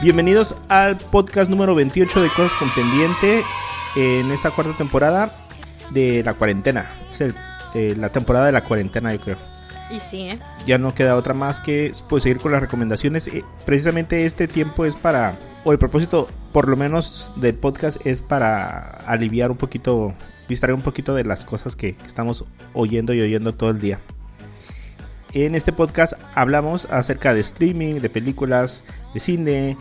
Bienvenidos al podcast número 28 de Cosas con Pendiente en esta cuarta temporada de la cuarentena. Es eh, la temporada de la cuarentena, yo creo. Y sí, ¿eh? Ya no queda otra más que pues, seguir con las recomendaciones. Eh, precisamente este tiempo es para, o el propósito por lo menos del podcast es para aliviar un poquito, distraer un poquito de las cosas que estamos oyendo y oyendo todo el día. En este podcast hablamos acerca de streaming, de películas, de cine,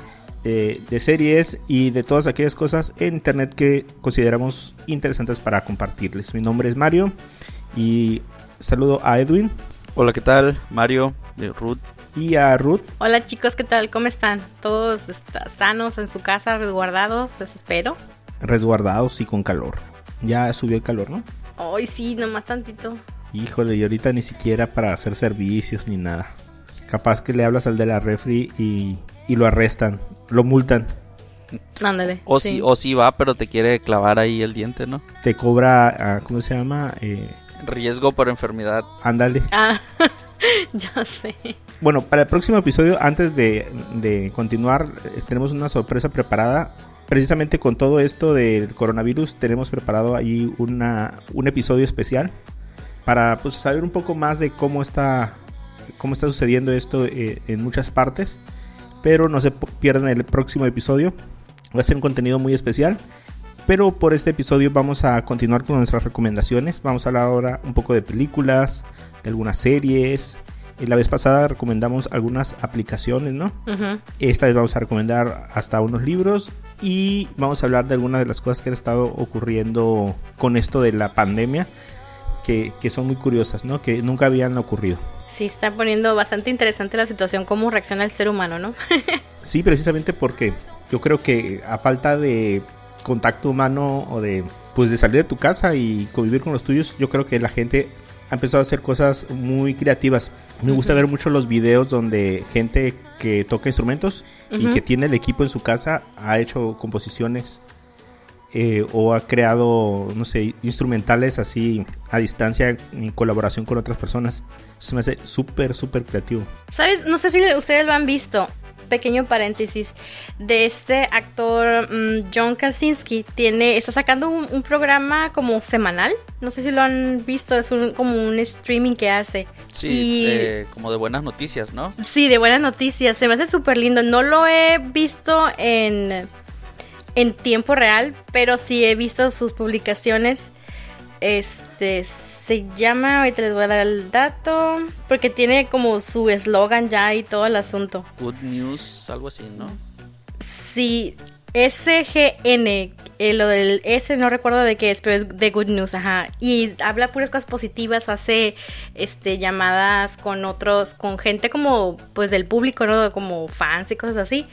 de, series y de todas aquellas cosas en internet que consideramos interesantes para compartirles. Mi nombre es Mario y saludo a Edwin. Hola, ¿qué tal? Mario, de Ruth. Y a Ruth. Hola chicos, ¿qué tal? ¿Cómo están? ¿Todos sanos en su casa, resguardados? Eso espero. Resguardados y con calor. Ya subió el calor, ¿no? Ay, sí, nomás tantito. Híjole, y ahorita ni siquiera para hacer servicios ni nada. Capaz que le hablas al de la refri y, lo arrestan, lo multan. Ándale. O sí. si, o si va, pero te quiere clavar ahí el diente, ¿no? Te cobra, ah, ¿cómo se llama? Eh, Riesgo por enfermedad. Ándale. Ah, ya sé. Bueno, para el próximo episodio, antes de, de continuar, tenemos una sorpresa preparada precisamente con todo esto del coronavirus tenemos preparado ahí una, un episodio especial para pues, saber un poco más de cómo está, cómo está sucediendo esto eh, en muchas partes. Pero no se pierdan el próximo episodio. Va a ser un contenido muy especial. Pero por este episodio vamos a continuar con nuestras recomendaciones. Vamos a hablar ahora un poco de películas, de algunas series. La vez pasada recomendamos algunas aplicaciones, ¿no? Esta vez vamos a recomendar hasta unos libros y vamos a hablar de algunas de las cosas que han estado ocurriendo con esto de la pandemia que, son muy curiosas, ¿no? Que nunca habían ocurrido. Sí, está poniendo bastante interesante la situación, cómo reacciona el ser humano, ¿no? sí, precisamente porque yo creo que a falta de contacto humano o de pues de salir de tu casa y convivir con los tuyos, yo creo que la gente ha empezado a hacer cosas muy creativas. Me gusta ver mucho los videos donde gente que toca instrumentos y que tiene el equipo en su casa ha hecho composiciones eh, o ha creado, no sé, instrumentales así a distancia en colaboración con otras personas. Eso me hace súper, súper creativo. ¿Sabes? No sé si ustedes lo han visto. Pequeño paréntesis de este actor mm, John Krasinski tiene está sacando un, programa como semanal no sé si lo han visto es como un streaming que hace sí como de buenas noticias no sí de buenas noticias se me hace súper lindo no lo he visto en en tiempo real, pero sí he visto sus publicaciones. Este se llama, ahorita les voy a dar el dato, porque tiene como su eslogan ya y todo el asunto. Good News, algo así, ¿no? Sí, SGN, eh, lo del S no recuerdo de qué es, pero es de Good News, ajá. Y habla puras cosas positivas, hace este llamadas con otros, con gente como pues del público, ¿no? Como fans y cosas así.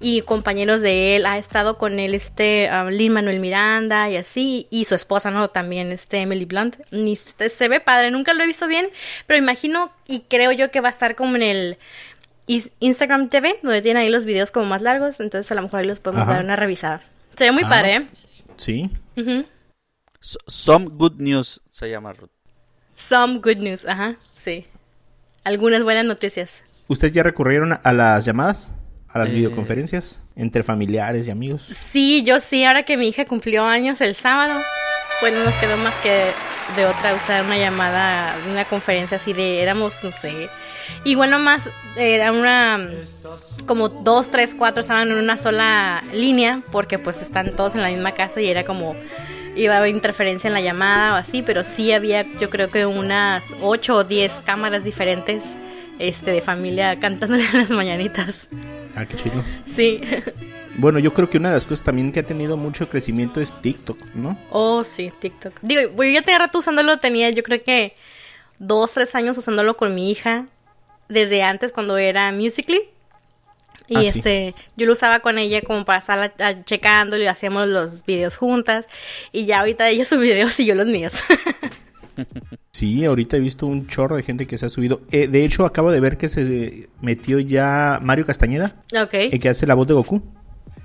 Y compañeros de él, ha estado con él este um, Lin Manuel Miranda y así, y su esposa, ¿no? También este Emily Blunt. Y se ve padre, nunca lo he visto bien, pero imagino y creo yo que va a estar como en el Instagram TV, donde tiene ahí los videos como más largos, entonces a lo mejor ahí los podemos dar una revisada. Se ve muy padre, ¿eh? Sí. Some Good News se llama Ruth. Some Good News, ajá, sí. Algunas buenas noticias. ¿Ustedes ya recurrieron a las llamadas? ¿A las eh. videoconferencias? ¿Entre familiares y amigos? Sí, yo sí. Ahora que mi hija cumplió años el sábado, pues no nos quedó más que de otra usar una llamada, una conferencia así de éramos, no sé, y bueno, más era una como dos, tres, cuatro estaban en una sola línea porque pues están todos en la misma casa y era como iba a haber interferencia en la llamada o así, pero sí había yo creo que unas ocho o diez cámaras diferentes este de familia cantándole las mañanitas. Ah, qué chido. Sí. Bueno, yo creo que una de las cosas también que ha tenido mucho crecimiento es TikTok, ¿no? Oh, sí, TikTok. Digo, yo ya tenía rato usándolo, tenía yo creo que dos, tres años usándolo con mi hija desde antes cuando era Musically. Y ah, este, yo lo usaba con ella como para estar checando y hacíamos los videos juntas. Y ya ahorita ella sus videos y yo los míos. Sí, ahorita he visto un chorro de gente que se ha subido. Eh, de hecho, acabo de ver que se metió ya Mario Castañeda, Ok. el que hace la voz de Goku.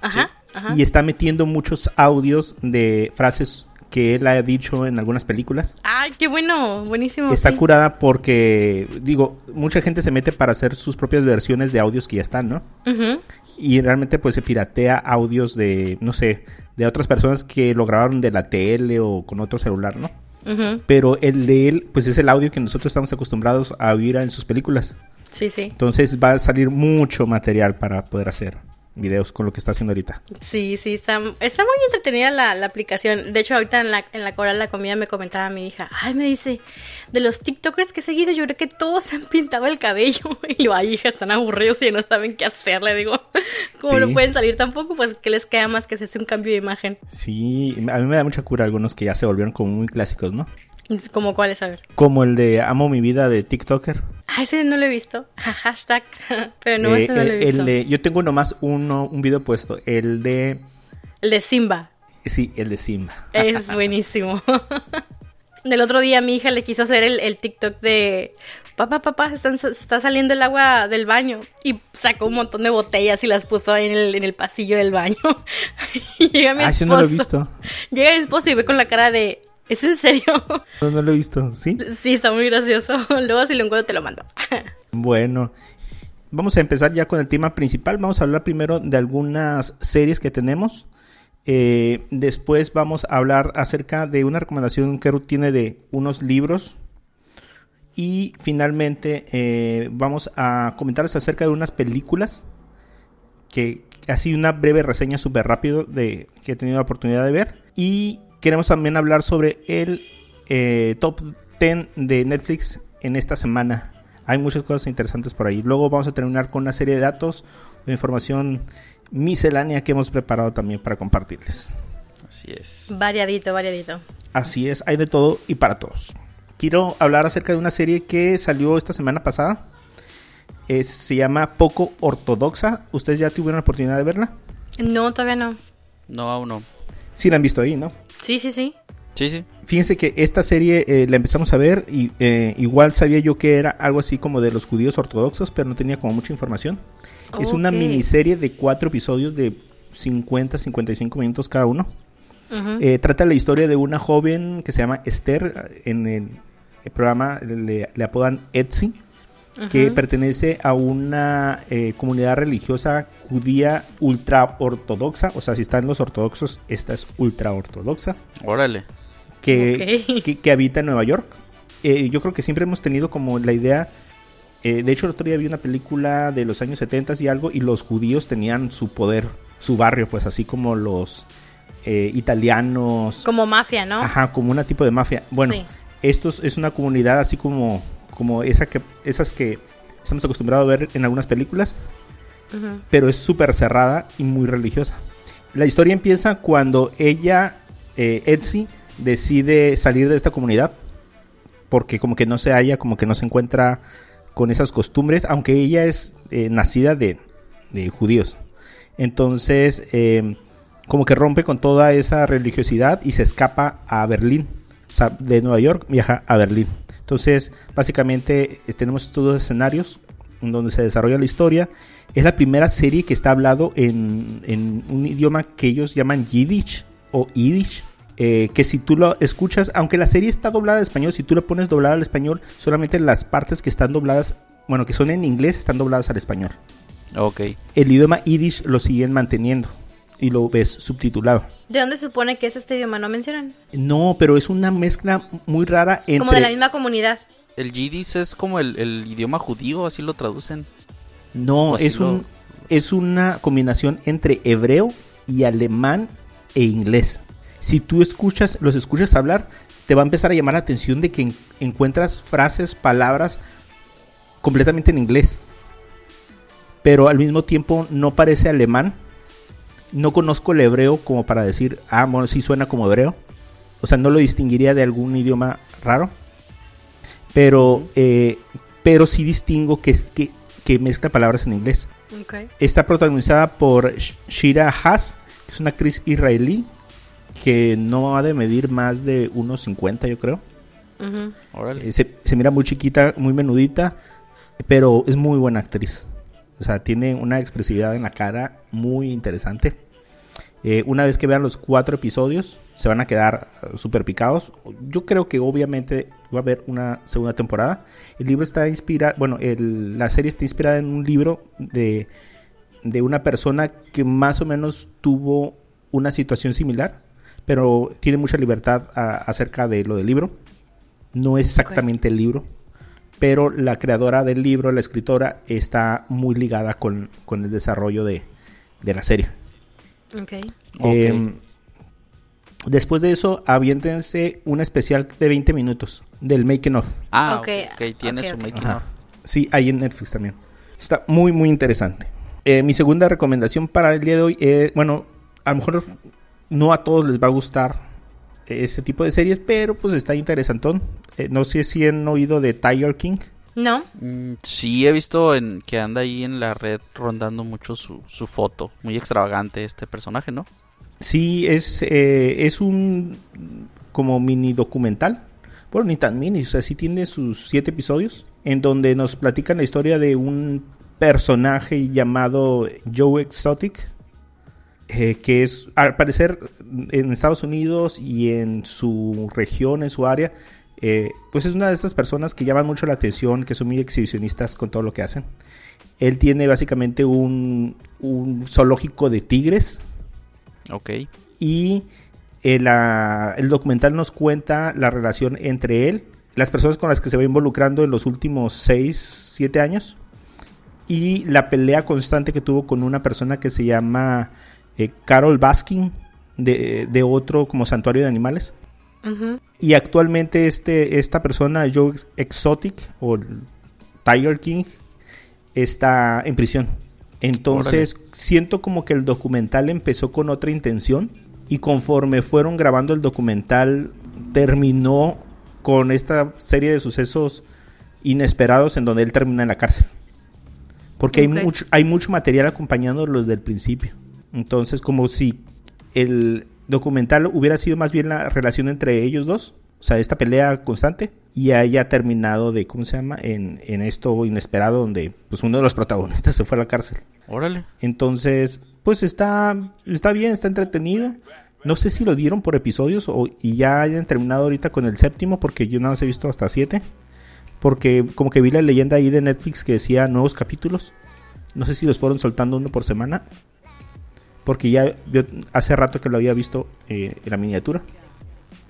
Ajá. Ajá. Y está metiendo muchos audios de frases que él ha dicho en algunas películas. Ay, qué bueno. Buenísimo. Está sí. curada porque, digo, mucha gente se mete para hacer sus propias versiones de audios que ya están, ¿no? Ujú. Y realmente pues se piratea audios de, no sé, de otras personas que lo grabaron de la tele o con otro celular, ¿no? Ujú. Pero el de él, pues es el audio que nosotros estamos acostumbrados a oír en sus películas. Sí, sí. Entonces va a salir mucho material para poder hacer videos con lo que está haciendo ahorita. Sí, sí, está, está muy entretenida la, la aplicación. De hecho, ahorita en la, en la hora de la comida me comentaba mi hija, ay, me dice, de los TikTokers que he seguido, yo creo que todos se han pintado el cabello. Y yo, ay, hija, están aburridos y no saben qué hacer. Le digo, como no pueden salir tampoco, pues, ¿qué les queda más que hacerse un cambio de imagen? Sí, a mí me da mucha cura algunos que ya se volvieron como muy clásicos, ¿no? Como cuáles, a ver. Como el de Amo mi vida de TikToker. Ah, ese no lo he visto. Ja, Hashtag. Pero no, Eh, ese no lo he el- visto. el de- yo tengo nomás uno, un video puesto. El de... El de Simba. Sí, el de Simba. Es buenísimo. Del otro día mi hija le quiso hacer el, el TikTok de papá, papá, se, están- se está saliendo el agua del baño. Y sacó un montón de botellas y las puso ahí en el, en el pasillo del baño. y llega mi Ah, esposo. ese no lo he visto. Llega mi esposo y ve con la cara de ¿Es en serio? No, no lo he visto, ¿sí? sí, está muy gracioso. Luego si lo encuentro te lo mando. Bueno, vamos a empezar ya con el tema principal. Vamos a hablar primero de algunas series que tenemos. Eh, después vamos a hablar acerca de una recomendación que Ruth tiene de unos libros. Y finalmente eh, vamos a comentarles acerca de unas películas. Que así una breve reseña súper rápido de que he tenido la oportunidad de ver. Y queremos también hablar sobre el eh, top 10 de Netflix en esta semana. Hay muchas cosas interesantes por ahí. Luego vamos a terminar con una serie de datos de información miscelánea que hemos preparado también para compartirles. Así es. variadito, variadito. Así es, hay de todo y para todos. Quiero hablar acerca de una serie que salió esta semana pasada. Es- se llama Poco Ortodoxa. ¿Ustedes ya tuvieron la oportunidad de verla? No, todavía no. No, aún no. Sí la han visto ahí, ¿no? Sí, sí, sí. Sí, sí. Fíjense que esta serie eh, la empezamos a ver y eh, igual sabía yo que era algo así como de los judíos ortodoxos, pero no tenía como mucha información. Es una miniserie de cuatro episodios de 50-55 minutos cada uno. Eh, trata la historia de una joven que se llama Esther. En el, el programa le, le apodan Etsy, que pertenece a una eh, comunidad religiosa judía ultra ortodoxa. O sea, si están los ortodoxos, esta es ultra ortodoxa. Órale. Que, que, que habita en Nueva York. Eh, yo creo que siempre hemos tenido como la idea. eh, de hecho, el otro día vi una película de los años 70 y algo, y los judíos tenían su poder, su barrio, pues así como los eh, italianos. Como mafia, ¿no? Ajá, como una tipo de mafia. Bueno, Sí. esto es- es una comunidad así como, como esa que, esas que estamos acostumbrados a ver en algunas películas, pero es súper cerrada y muy religiosa. La historia empieza cuando ella, eh, Etsy, decide salir de esta comunidad, porque como que no se halla, como que no se encuentra con esas costumbres, aunque ella es eh, nacida de, de judíos. Entonces, eh, como que rompe con toda esa religiosidad y se escapa a Berlín. O sea, de Nueva York viaja a Berlín. Entonces, básicamente eh, tenemos estos dos escenarios en donde se desarrolla la historia. Es la primera serie que está hablado en, en un idioma que ellos llaman Yiddish o Yiddish. eh, que si tú lo escuchas, aunque la serie está doblada al español, si tú lo pones doblada al español, solamente las partes que están dobladas, bueno, que son en inglés, están dobladas al español. Ok. El idioma Yiddish lo siguen manteniendo y lo ves subtitulado. ¿De dónde se supone que es este idioma? ¿No mencionan? No, pero es una mezcla muy rara entre... Como de la misma comunidad. El Yiddish es como el, el idioma judío, así lo traducen. No, es, lo- un, es una combinación entre hebreo y alemán e inglés. Si tú escuchas, los escuchas hablar, te va a empezar a llamar la atención de que en- encuentras frases, palabras completamente en inglés. Pero al mismo tiempo no parece alemán. No conozco el hebreo como para decir, ah, bueno, sí suena como hebreo. O sea, no lo distinguiría de algún idioma raro. Pero, eh, pero sí distingo que, es- que, que mezcla palabras en inglés. Está protagonizada por Sh- Shira Haas, que es una actriz israelí que no ha de medir más de unos 50, yo creo. Órale. Eh, se, se mira muy chiquita, muy menudita, pero es muy buena actriz. O sea, tiene una expresividad en la cara muy interesante. Eh, una vez que vean los cuatro episodios, se van a quedar eh, súper picados. Yo creo que obviamente va a haber una segunda temporada. El libro está inspirado, bueno, la serie está inspirada en un libro de, de una persona que más o menos tuvo una situación similar, pero tiene mucha libertad acerca de lo del libro. No es exactamente el libro, pero la creadora del libro, la escritora, está muy ligada con, con el desarrollo de, de la serie. Eh, después de eso, aviéntense un especial de 20 minutos del Making of. Ah, Ok, ok, ok, tiene su making of. Sí, ahí en Netflix también. Está muy, muy interesante. Eh, mi segunda recomendación para el día de hoy es, bueno, a lo mejor no a todos les va a gustar ese tipo de series, pero pues está interesantón. Eh, no sé si han oído de Tiger King. No. Mm, sí, he visto en, que anda ahí en la red rondando mucho su, su foto. Muy extravagante este personaje, ¿no? Sí, es, eh, es un como mini documental. Bueno, ni tan mini, o sea, sí tiene sus siete episodios en donde nos platican la historia de un personaje llamado Joe Exotic, eh, que es, al parecer, en Estados Unidos y en su región, en su área, eh, pues es una de estas personas que llaman mucho la atención, que son muy exhibicionistas con todo lo que hacen. Él tiene básicamente un, un zoológico de tigres, Ok. y el, ah, el documental nos cuenta la relación entre él, las personas con las que se va involucrando en los últimos 6, 7 años y la pelea constante que tuvo con una persona que se llama eh, Carol Baskin de, de otro como santuario de animales. Y actualmente este, esta persona, Joe Exotic o el Tiger King, está en prisión. Entonces siento como que el documental empezó con otra intención y conforme fueron grabando el documental terminó con esta serie de sucesos inesperados en donde él termina en la cárcel. Porque hay, mucho, hay mucho material acompañando los del principio. Entonces como si el documental hubiera sido más bien la relación entre ellos dos, o sea, esta pelea constante, y haya terminado de, ¿cómo se llama? En, en esto inesperado donde pues uno de los protagonistas se fue a la cárcel. Órale. Entonces, pues está, está bien, está entretenido. No sé si lo dieron por episodios o, y ya hayan terminado ahorita con el séptimo, porque yo nada más he visto hasta siete. Porque como que vi la leyenda ahí de Netflix que decía nuevos capítulos. No sé si los fueron soltando uno por semana. Porque ya yo hace rato que lo había visto eh, en la miniatura.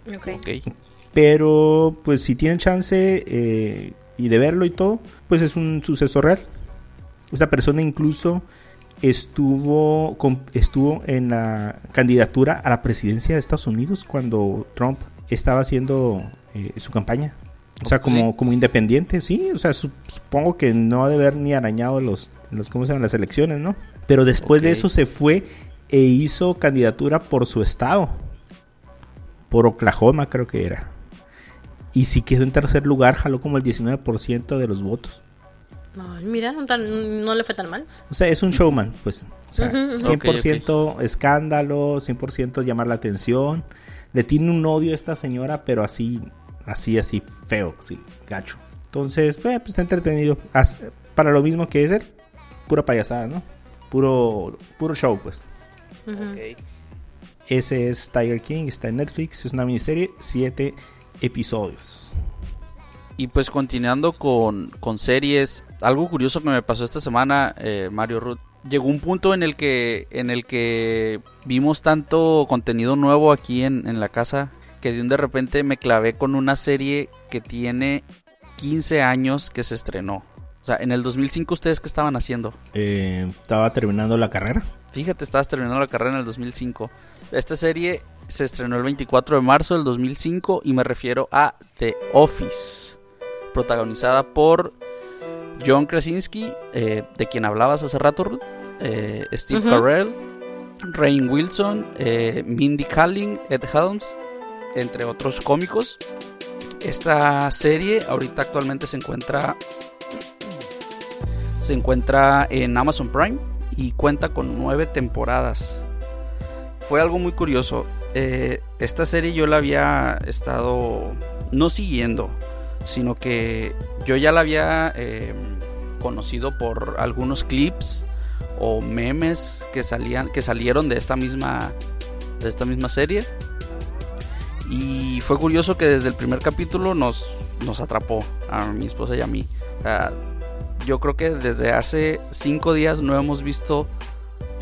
Ok. Ok. Pero pues si tienen chance eh, y de verlo y todo, pues es un suceso real. Esta persona incluso estuvo, con- estuvo en la candidatura a la presidencia de Estados Unidos cuando Trump estaba haciendo eh, su campaña. O sea, ¿Oh, sí? como, como independiente, sí. O sea, su- supongo que no ha de haber ni arañado los, los ¿cómo se llaman? Las elecciones, ¿no? Pero después de eso se fue e hizo candidatura por su estado. Por Oklahoma creo que era. Y si quedó en tercer lugar, jaló como el 19% de los votos. Ay, mira, no, tan- no le fue tan mal. O sea, es un showman, pues. O sea, Ujú, ujú. 100% escándalo, 100% llamar la atención. Le tiene un odio a esta señora, pero así, así, así feo, así, gacho. Entonces, pues, pues, está entretenido. Para lo mismo que es él, pura payasada, ¿no? Puro, puro show, pues. Ese es Tiger King, está en Netflix, es una miniserie, 7 episodios. Y pues continuando con, con series, algo curioso que me pasó esta semana, eh, Mario Ruth, llegó un punto en el que en el que vimos tanto contenido nuevo aquí en, en la casa que de un de repente me clavé con una serie que tiene 15 años que se estrenó. O sea, en el 2005 ustedes qué estaban haciendo? Eh, estaba terminando la carrera. Fíjate, estabas terminando la carrera en el 2005. Esta serie se estrenó el 24 de marzo del 2005 y me refiero a The Office, protagonizada por John Krasinski, eh, de quien hablabas hace rato, Ruth, eh, Steve Ujú. Carell, Rain Wilson, eh, Mindy Kaling, Ed Helms, entre otros cómicos. Esta serie ahorita actualmente se encuentra se encuentra en Amazon Prime y cuenta con nueve temporadas. Fue algo muy curioso. Eh, esta serie yo la había estado no siguiendo, sino que yo ya la había eh, conocido por algunos clips o memes que salían que salieron de esta misma de esta misma serie y fue curioso que desde el primer capítulo nos nos atrapó a mi esposa y a mí yo creo que desde hace cinco días no hemos visto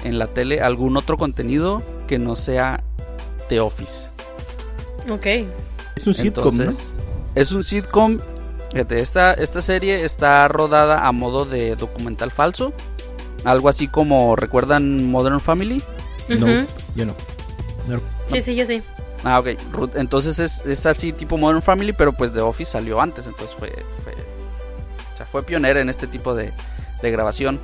en la tele algún otro contenido que no sea The Office Ok. Es un sitcom, ¿no? Es un sitcom. Fíjate, esta, esta serie está rodada a modo de documental falso. Algo así como, ¿recuerdan Modern Family? No, yo no. No. Sí, sí, yo sí. Ah, ok. Entonces es, es así tipo Modern Family, pero pues The Office salió antes. Entonces fue, fue pionera en este tipo de, grabación.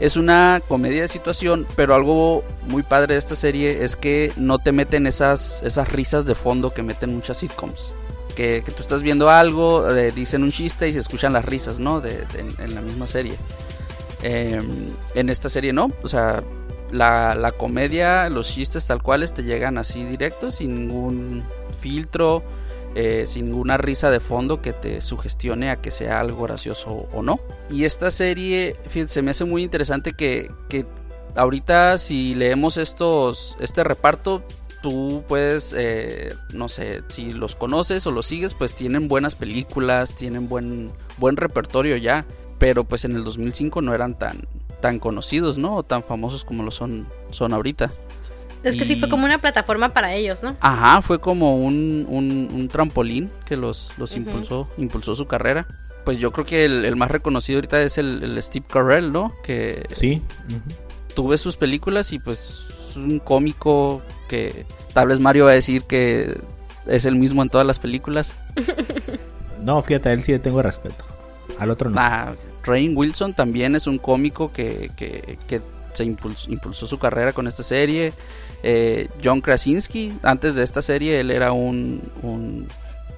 Es una comedia de situación, pero algo muy padre de esta serie es que no te meten esas, risas de fondo que meten muchas sitcoms. Que, tú estás viendo algo, eh, dicen un chiste y se escuchan las risas, ¿no? En, la misma serie. Eh, en esta serie no, o sea, la, la comedia, los chistes tal cuales te llegan así directos, sin ningún filtro, eh, sin ninguna risa de fondo que te sugestione a que sea algo gracioso o no. Y esta serie, fíjate, se me hace muy interesante que, que ahorita si leemos estos, este reparto, tú puedes, eh, no sé, si los conoces o los sigues, pues tienen buenas películas, tienen buen, buen repertorio ya. Pero pues en el 2005 no eran tan, tan conocidos, ¿no? O tan famosos como lo son, son ahorita. Es que sí fue como una plataforma para ellos, ¿no? Ajá, fue como un, un, un trampolín que los, los impulsó, impulsó su carrera. Pues yo creo que el, el más reconocido ahorita es el, el Steve Carell, ¿no? Que Sí. ves sus películas y pues es un cómico que tal vez Mario va a decir que es el mismo en todas las películas. No, fíjate, a él sí le tengo respeto. Al otro no. Ah, Rain Wilson también es un cómico que, que, que se impulsó, impulsó su carrera con esta serie. Eh, John Krasinski, antes de esta serie, él era un, un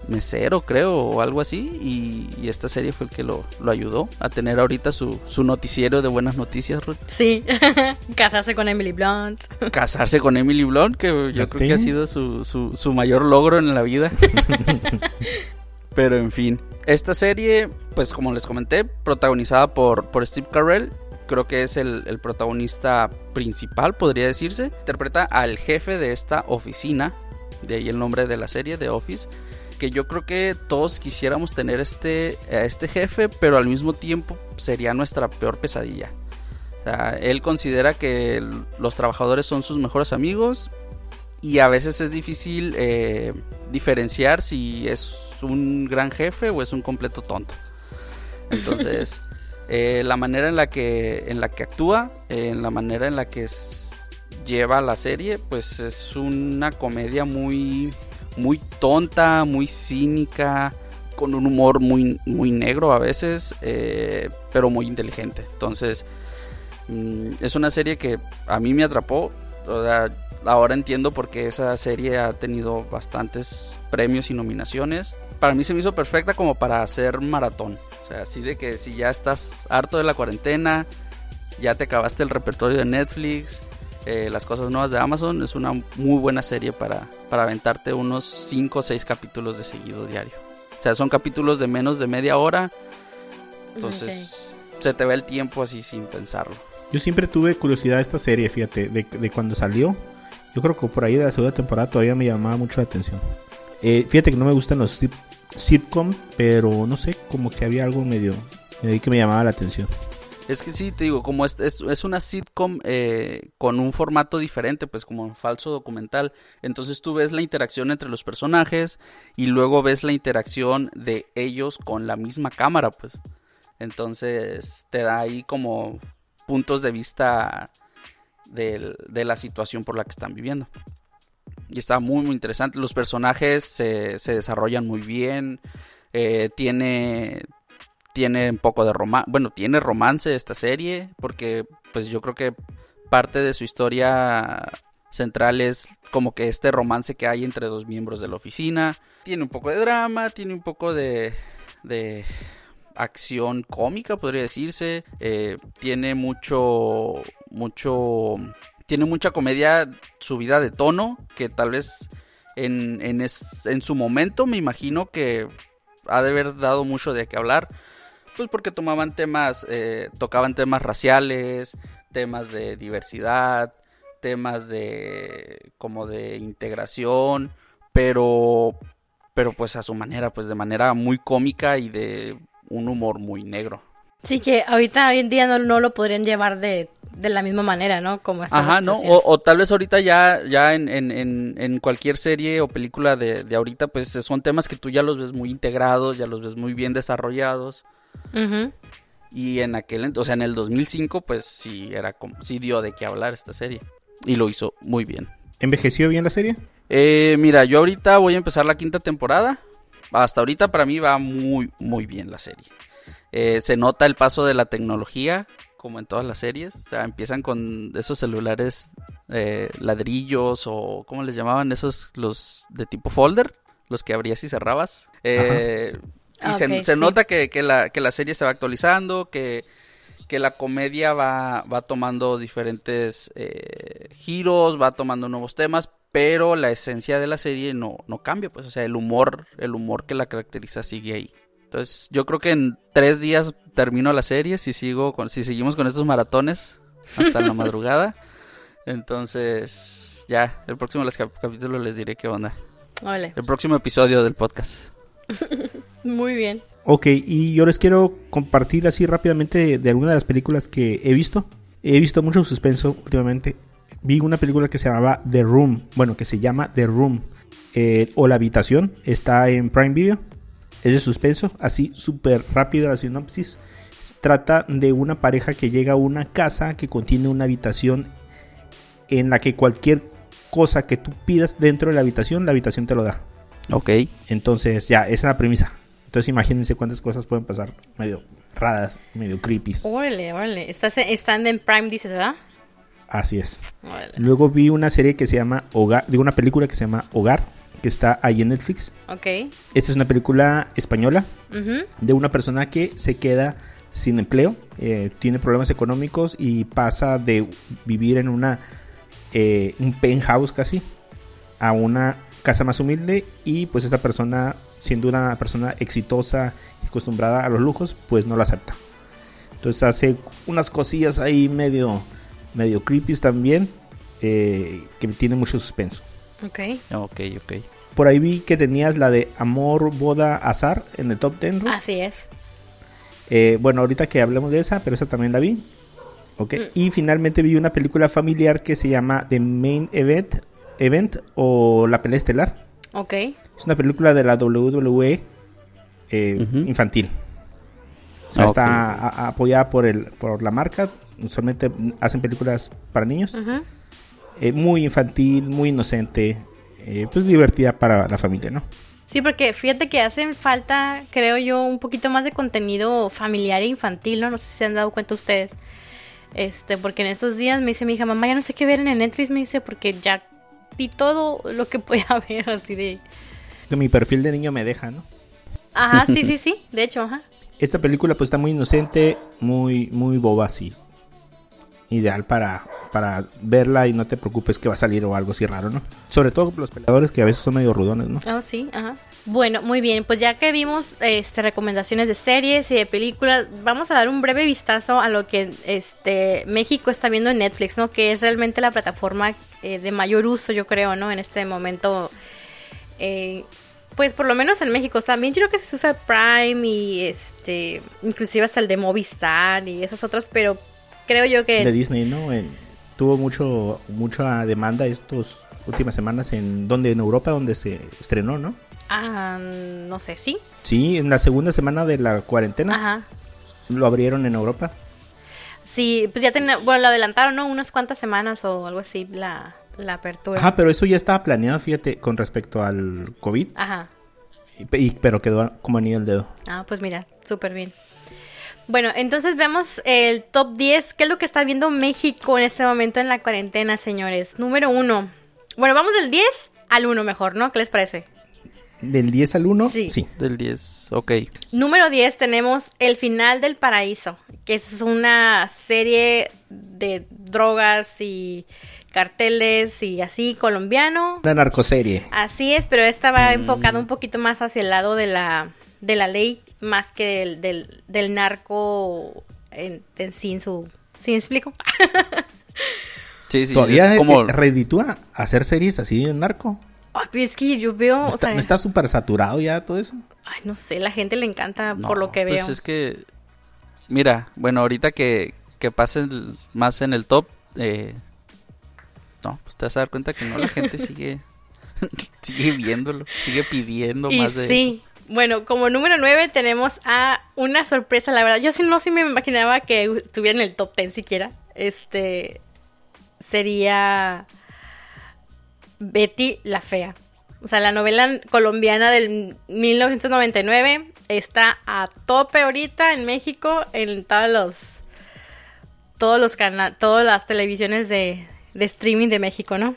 mesero, creo, o algo así. Y, y esta serie fue el que lo, lo ayudó a tener ahorita su, su noticiero de buenas noticias, Ruth. Sí. Casarse con Emily Blunt. Casarse con Emily Blunt, que yo creo que ha sido su, su, su mayor logro en la vida. Pero en fin, esta serie, pues como les comenté, protagonizada por, por Steve Carell, creo que es el, el protagonista principal, podría decirse. Interpreta al jefe de esta oficina, de ahí el nombre de la serie, de Office. Que yo creo que todos quisiéramos tener este, a este jefe, pero al mismo tiempo sería nuestra peor pesadilla. O sea, él considera que los trabajadores son sus mejores amigos y a veces es difícil eh, diferenciar si es un gran jefe o es un completo tonto. Entonces, eh, la manera en la que en la que actúa, eh, en la manera en la que lleva la serie, pues es una comedia muy muy tonta, muy cínica, con un humor muy muy negro a veces, eh, pero muy inteligente. Entonces, mm, es una serie que a mí me atrapó. O sea, ahora entiendo por qué esa serie ha tenido bastantes premios y nominaciones. Para mí se me hizo perfecta como para hacer maratón. O sea, así de que si ya estás harto de la cuarentena, ya te acabaste el repertorio de Netflix, eh, las cosas nuevas de Amazon, es una muy buena serie para, para aventarte unos 5 o 6 capítulos de seguido diario. O sea, son capítulos de menos de media hora. Entonces, se te va el tiempo así sin pensarlo. Yo siempre tuve curiosidad de esta serie, fíjate, de, de cuando salió. Yo creo que por ahí de la segunda temporada todavía me llamaba mucho la atención. Eh, fíjate que no me gustan los sit- sitcom, pero no sé, como que había algo medio, que me llamaba la atención. Es que sí, te digo, como es, es, una sitcom eh, con un formato diferente, pues como falso documental. Entonces tú ves la interacción entre los personajes y luego ves la interacción de ellos con la misma cámara, pues. Entonces te da ahí como puntos de vista de la situación por la que están viviendo. Y está muy, muy interesante. Los personajes se, se desarrollan muy bien. eh, tiene, tiene un poco de romance. Bueno, tiene romance esta serie. Porque, pues yo creo que parte de su historia central es como que este romance que hay entre dos miembros de la oficina. Tiene un poco de drama, tiene un poco de. de acción cómica, podría decirse. Eh, tiene mucho. mucho. Tiene mucha comedia subida de tono. Que tal vez en, en, en su momento me imagino que ha de haber dado mucho de qué hablar. Pues porque tomaban temas, eh, tocaban temas raciales, temas de diversidad, temas de como de integración, pero pero pues a su manera, pues de manera muy cómica y de un humor muy negro. Sí, que ahorita, hoy en día no, no lo podrían llevar de, de, la misma manera, ¿no? Como Ajá, ¿no? O, tal vez ahorita ya, ya en, en, en, cualquier serie o película de, de, ahorita, pues son temas que tú ya los ves muy integrados, ya los ves muy bien desarrollados. Y en aquel, o sea, en el 2005, pues sí, era como, sí dio de qué hablar esta serie. Y lo hizo muy bien. ¿Envejeció bien la serie? Eh, mira, yo ahorita voy a empezar la quinta temporada. Hasta ahorita para mí va muy, muy bien la serie. Eh, se nota el paso de la tecnología, como en todas las series. O sea, empiezan con esos celulares eh, ladrillos o, ¿cómo les llamaban? Esos, los de tipo folder, los que abrías y cerrabas. y se, nota que, la, que la serie se va actualizando, que que la comedia va, va tomando diferentes giros, va tomando nuevos temas, pero la esencia de la serie no, no cambia, pues, o sea, el humor, el humor que la caracteriza sigue ahí. Entonces, yo creo que en tres días termino la serie si sigo con, si seguimos con estos maratones hasta la madrugada. Entonces, ya, el próximo capítulo les diré qué onda. El próximo episodio del podcast. Muy bien. Ok, y yo les quiero compartir así rápidamente de, de algunas de las películas que he visto. He visto mucho suspenso últimamente vi una película que se llamaba The Room, bueno, que se llama The Room, eh, o La Habitación, está en Prime Video, es de suspenso, así súper rápido la sinopsis. Trata de una pareja que llega a una casa que contiene una habitación en la que cualquier cosa que tú pidas dentro de la habitación, la habitación te lo da. Ok. Entonces, ya, esa es la premisa. Entonces, imagínense cuántas cosas pueden pasar medio raras, medio creepy. Órale, órale. Están en Prime, dices, ¿verdad? Así es. Luego vi una serie que se llama Hogar, digo una película que se llama Hogar, que está ahí en Netflix. Ok. Esta es una película española de una persona que se queda sin empleo, eh, tiene problemas económicos y pasa de vivir en una eh, un penthouse casi a una casa más humilde y pues esta persona siendo una persona exitosa y acostumbrada a los lujos pues no la acepta. Entonces hace unas cosillas ahí medio medio creepy también, eh, que tiene mucho suspenso. Ok. Ok, ok. Por ahí vi que tenías la de Amor, Boda, Azar en el top 10. Así es. Eh, bueno, ahorita que hablemos de esa, pero esa también la vi. Ok. Mm. Y finalmente vi una película familiar que se llama The Main Event, Event o La Pelea Estelar. Ok. Es una película de la WWE eh, infantil. O sea, está apoyada por, el, por la marca usualmente hacen películas para niños. Eh, muy infantil, muy inocente, eh, pues divertida para la familia, ¿no? Sí, porque fíjate que hacen falta, creo yo, un poquito más de contenido familiar e infantil, ¿no? No sé si se han dado cuenta ustedes. Este, porque en estos días me dice mi hija, mamá, ya no sé qué ver en el Netflix, me dice, porque ya vi todo lo que podía ver, así de... Que mi perfil de niño me deja, ¿no? Ajá, sí, sí, sí, de hecho, ajá. Esta película pues está muy inocente, muy, muy boba, sí ideal para, para verla y no te preocupes que va a salir o algo así raro, ¿no? Sobre todo los peleadores que a veces son medio rudones, ¿no? Ah, sí, ajá. Bueno, muy bien, pues ya que vimos este, recomendaciones de series y de películas, vamos a dar un breve vistazo a lo que este México está viendo en Netflix, ¿no? Que es realmente la plataforma eh, de mayor uso, yo creo, ¿no? En este momento. Eh, pues por lo menos en México también creo que se usa Prime y este inclusive hasta el de Movistar y esas otras, pero creo yo que... De Disney, ¿no? tuvo mucho mucha demanda estos últimas semanas en donde en Europa donde se estrenó, ¿no? Ah, no sé, sí. Sí, en la segunda semana de la cuarentena. Ajá. Lo abrieron en Europa. Sí, pues ya tenía, bueno, lo adelantaron, ¿no? Unas cuantas semanas o algo así la, la apertura. Ajá, pero eso ya estaba planeado, fíjate, con respecto al COVID. Ajá. Y, pero quedó como anillo el dedo. Ah, pues mira, súper bien. Bueno, entonces vemos el top 10. ¿Qué es lo que está viendo México en este momento en la cuarentena, señores? Número uno. Bueno, vamos del 10 al 1 mejor, ¿no? ¿Qué les parece? Del 10 al 1, Sí. sí. Del 10, ok. Número 10 tenemos El final del paraíso, que es una serie de drogas y carteles y así colombiano. Una narcoserie. Así es, pero esta va Mm. enfocada un poquito más hacia el lado de la, de la ley, más que del, del, del narco en, en sí, en su... ¿Sí me explico? Sí, sí, ¿Todavía es como... reditúa hacer series así en narco? Ay, pero es que yo veo, ¿No o está, sea, no está súper saturado ya todo eso? ay, no sé, la gente le encanta No, por lo que pues veo. es que... Mira, bueno, ahorita que, que pasen más en el top... Eh, no, pues te vas a dar cuenta que no, la gente sigue... sigue viéndolo, sigue pidiendo Y más de sí. Bueno, como número 9 tenemos a una sorpresa, la verdad. Yo sí no sí me imaginaba que estuviera en el top 10 siquiera. Este sería Betty la Fea. O sea, la novela colombiana del 1999 está a tope ahorita en México en todos los todos los canales, todas las televisiones de, de streaming de México, ¿no?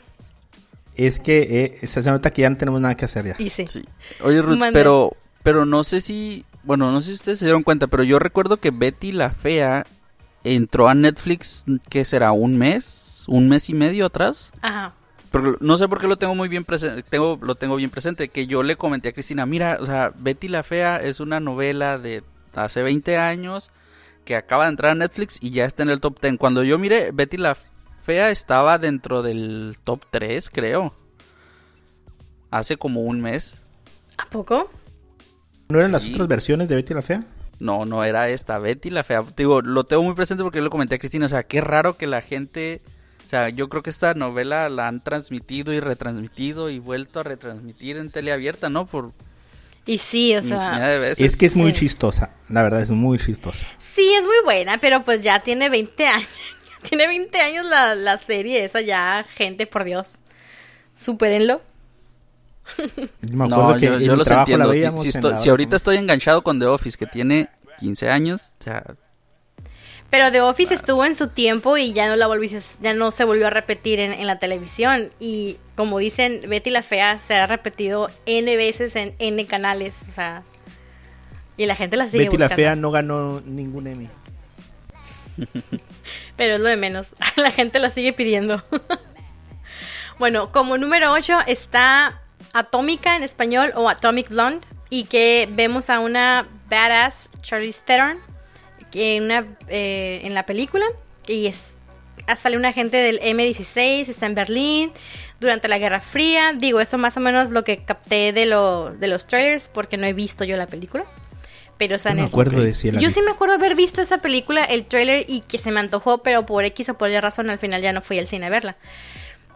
Es que eh, se nota que ya no tenemos nada que hacer ya. Y sí. Sí. Oye, Ruth, pero, pero no sé si, bueno, no sé si ustedes se dieron cuenta, pero yo recuerdo que Betty la Fea entró a Netflix, ¿qué será? ¿Un mes? ¿Un mes y medio atrás? Ajá. Pero no sé por qué lo tengo muy bien presente, tengo, lo tengo bien presente, que yo le comenté a Cristina, mira, o sea, Betty la Fea es una novela de hace 20 años que acaba de entrar a Netflix y ya está en el top 10. Cuando yo miré, Betty la Fea estaba dentro del top 3, creo. Hace como un mes. ¿A poco? ¿No eran las otras versiones de Betty la Fea? No, no era esta, Betty la fea. Digo, lo tengo muy presente porque yo lo comenté a Cristina. O sea, qué raro que la gente. O sea, yo creo que esta novela la han transmitido y retransmitido y vuelto a retransmitir en teleabierta, ¿no? Por Y sí, o sea. Es que es muy Sí. chistosa. La verdad es muy chistosa. sí es muy buena, pero pues ya tiene 20 años. tiene 20 años la, la serie esa ya, gente, por Dios. Supérenlo. Me acuerdo No, que yo, yo los la entiendo. Si, veíamos si en estoy- la si hora ahorita estoy enganchado con The Office, que tiene 15 años, o sea, Pero The Office estuvo en su tiempo y ya no la volviste, ya no se volvió a repetir en, en la televisión. Y como dicen, Betty la Fea se ha repetido N veces en N canales. O sea, y la gente la sigue Betty la buscando. Fea no ganó ningún Emmy. Pero es lo de menos. La gente la sigue pidiendo. bueno, como número 8 está Atómica en español o Atomic Blonde. Y que vemos a una badass Charlize Theron en, una, eh, en la película. Y es, sale un agente del M16, está en Berlín durante la Guerra Fría. Digo, eso más o menos lo que capté de, lo, de los trailers porque no he visto yo la película. Pero está No en me el- acuerdo de si yo vi. sí me acuerdo haber visto esa película, el trailer, y que se me antojó, pero por X o por Y razón al final ya no fui al cine a verla.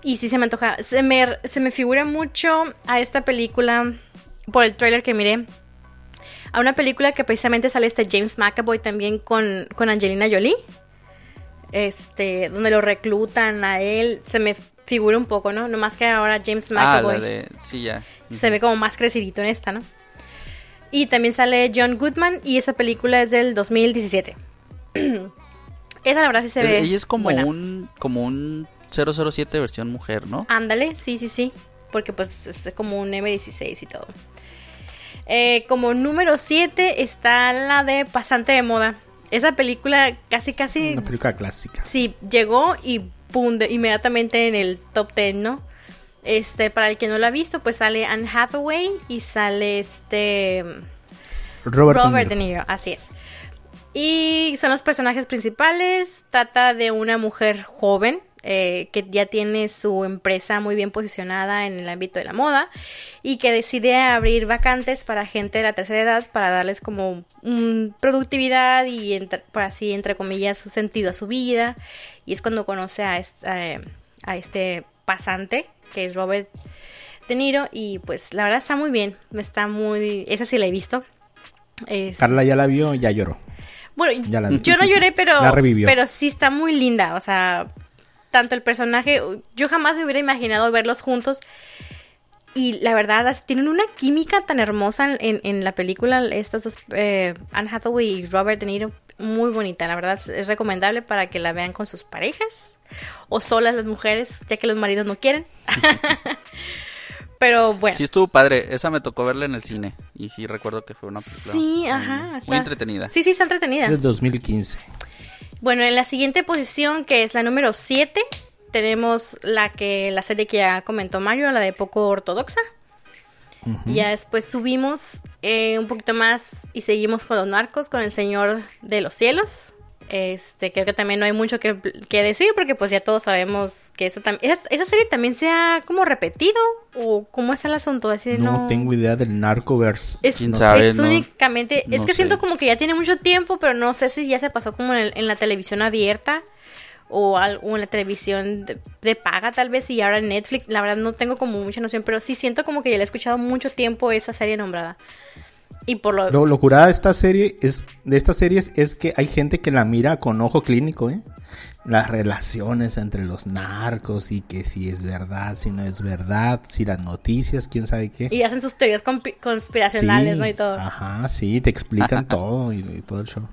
Y sí se me antoja. Se me, se me figura mucho a esta película, por el trailer que miré, a una película que precisamente sale este James McAvoy también con, con Angelina Jolie. Este, donde lo reclutan a él. Se me figura un poco, ¿no? Nomás que ahora James ah, McAvoy la de, sí, ya. se ve como más crecidito en esta, ¿no? Y también sale John Goodman y esa película es del 2017. esa la verdad sí se Es- ve. ella es como buena. un, como un 007 versión mujer, ¿no? Ándale, sí, sí, sí. Porque pues es como un M16 y todo. Eh, como número 7 está la de Pasante de Moda. Esa película casi, casi... Una película clásica. Sí, llegó y pum, de- inmediatamente en el top 10, ¿no? Este, para el que no lo ha visto, pues sale Anne Hathaway y sale este... Robert, De Robert Niro. De Niro, así es. Y son los personajes principales. Trata de una mujer joven eh, que ya tiene su empresa muy bien posicionada en el ámbito de la moda y que decide abrir vacantes para gente de la tercera edad para darles como mm, productividad y entre- por así entre comillas su sentido a su vida. Y es cuando conoce a esta, eh, a este pasante que es Robert De Niro y pues la verdad está muy bien. Está muy, esa sí la he visto. Es- Carla ya la vio, ya lloró. bueno, Ya la- yo no lloré, pero, La revivió. pero sí está muy linda. O sea, tanto el personaje, yo jamás me hubiera imaginado verlos juntos. Y la verdad, tienen una química tan hermosa en, en la película, estas dos, eh, Anne Hathaway y Robert De Niro, muy bonita. La verdad, es recomendable para que la vean con sus parejas o solas las mujeres, ya que los maridos no quieren. Pero bueno. Sí, estuvo padre. Esa me tocó verla en el cine. Y sí recuerdo que fue una película. Sí, muy- ajá. Muy entretenida. Sí, sí, está entretenida. Es del 2015. Bueno, en la siguiente posición, que es la número 7, tenemos la que la serie que ya comentó Mario, la de poco ortodoxa. Y Ya después subimos eh, un poquito más y seguimos con los narcos, con el Señor de los Cielos. Este, creo que también no hay mucho que, que decir porque pues ya todos sabemos que esa, tam- esa, esa serie también se ha como repetido o cómo es el asunto. Así, No, no, tengo idea del Narcoverse. Es, ¿Quién No sabe? es no- únicamente, es que sé. siento como que ya tiene mucho tiempo, pero no sé si ya se pasó como en, el- en la televisión abierta o, al- o en la televisión de, de paga tal vez y ahora en Netflix. La verdad no tengo como mucha noción, pero sí siento como que ya le he escuchado mucho tiempo esa serie nombrada. Y por lo... Lo, lo curada de esta serie es de estas series es que hay gente que la mira con ojo clínico, ¿eh? Las relaciones entre los narcos y que si es verdad, si no es verdad, si las noticias, quién sabe qué. Y hacen sus teorías conspi- conspiracionales, Sí, ¿no? Y todo. Ajá, sí, te explican todo y, y todo el show.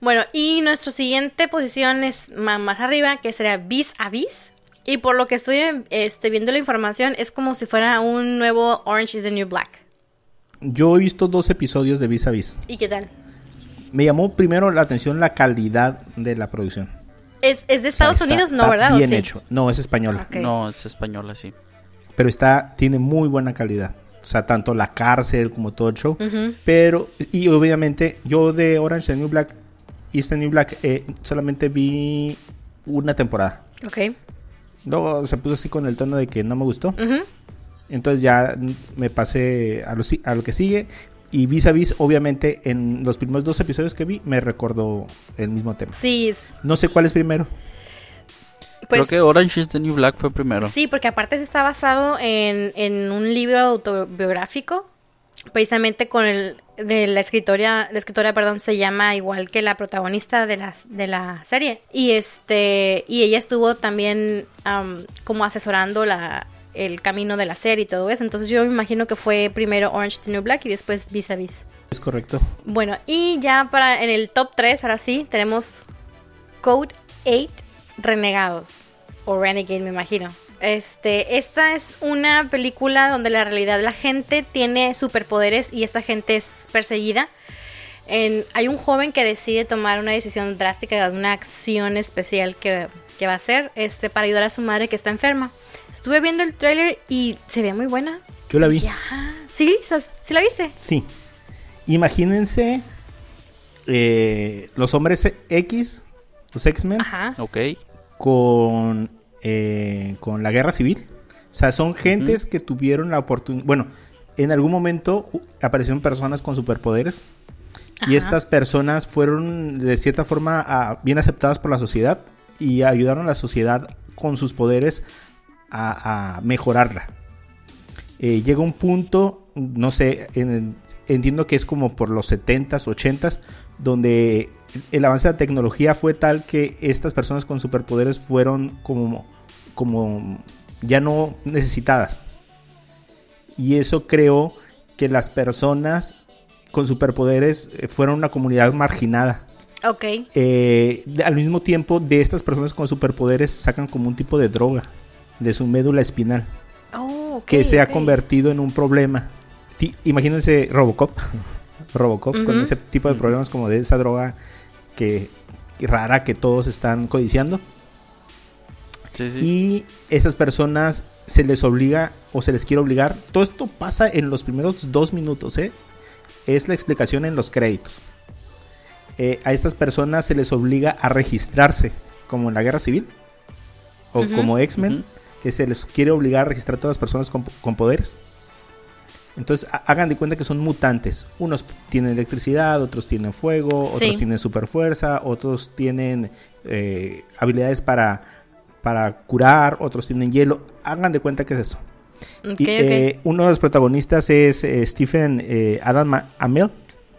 Bueno, y nuestra siguiente posición es más arriba, que sería Vis a Vis. Y por lo que estoy este, viendo la información, es como si fuera un nuevo Orange is the New Black. Yo he visto dos episodios de Vis a Vis. ¿Y qué tal? Me llamó primero la atención la calidad de la producción. Es, es de O sea, Estados está- Unidos, no, está ¿verdad? ¿O Bien sí? hecho. No, es española. No, es española, sí. Pero está, tiene muy buena calidad. O sea, tanto la cárcel como todo el show. Pero, y obviamente, yo de Orange and New Black, East and New Black, eh, solamente vi una temporada. Ok. Luego se puso así con el tono de que no me gustó. Entonces ya me pasé a lo, si- a lo que sigue. Y vis a vis, obviamente, en los primeros dos episodios que vi, me recordó el mismo tema. Sí, No sé cuál es primero. pues, Creo que Orange is the New Black fue primero. Sí, porque aparte se está basado en, en un libro autobiográfico, precisamente con el de la escritora, la escritora, perdón, se llama igual que la protagonista de la, de la serie. Y este, y ella estuvo también am, como asesorando la el camino de la serie y todo eso. Entonces yo me imagino que fue primero Orange the New Black y después Vis a Vis. Es correcto. Bueno, y ya para en el top 3, ahora sí, tenemos Code 8 Renegados. O Renegade, me imagino. Este, esta es una película donde la realidad la gente tiene superpoderes y esta gente es perseguida. En- hay un joven que decide tomar una decisión drástica, una acción especial que, que va a hacer este, para ayudar a su madre que está enferma. Estuve viendo el tráiler y se ve muy buena. Yo la vi. Ya. ¿Sí? ¿Sí la viste? Sí. Imagínense eh, los hombres X, los X-Men, Ajá. Ok. con, eh, con la guerra civil. O sea, son gentes que tuvieron la oportunidad. Bueno, en algún momento aparecieron personas con superpoderes. Y estas personas fueron de cierta forma ah, bien aceptadas por la sociedad y ayudaron a la sociedad con sus poderes a, mejorarla. Eh, llega un punto, no sé, en- entiendo que es como por los 70s, 80s, donde el avance de la tecnología fue tal que estas personas con superpoderes fueron como, como ya no necesitadas. Y eso creó que las personas con superpoderes eh, fueron una comunidad marginada. Ok. Eh, de- al mismo tiempo, de estas personas con superpoderes sacan como un tipo de droga de su médula espinal Oh, que se ha convertido en un problema. Imagínense Robocop, Robocop con ese tipo de problemas como de esa droga que que rara que todos están codiciando Sí, sí. y esas personas se les obliga o se les quiere obligar. Todo esto pasa en los primeros dos minutos, ¿eh? Es la explicación en los créditos. Eh, a estas personas se les obliga a registrarse, como en la guerra civil o como X-Men, que se les quiere obligar a registrar a todas las personas con, con poderes. Entonces ha- hagan de cuenta que son mutantes. Unos tienen electricidad, otros tienen fuego, Sí. otros tienen super fuerza, otros tienen eh, habilidades para, para curar, otros tienen hielo. Hagan de cuenta que es eso. Y, eh, uno de los protagonistas es eh, Stephen Adam Amell,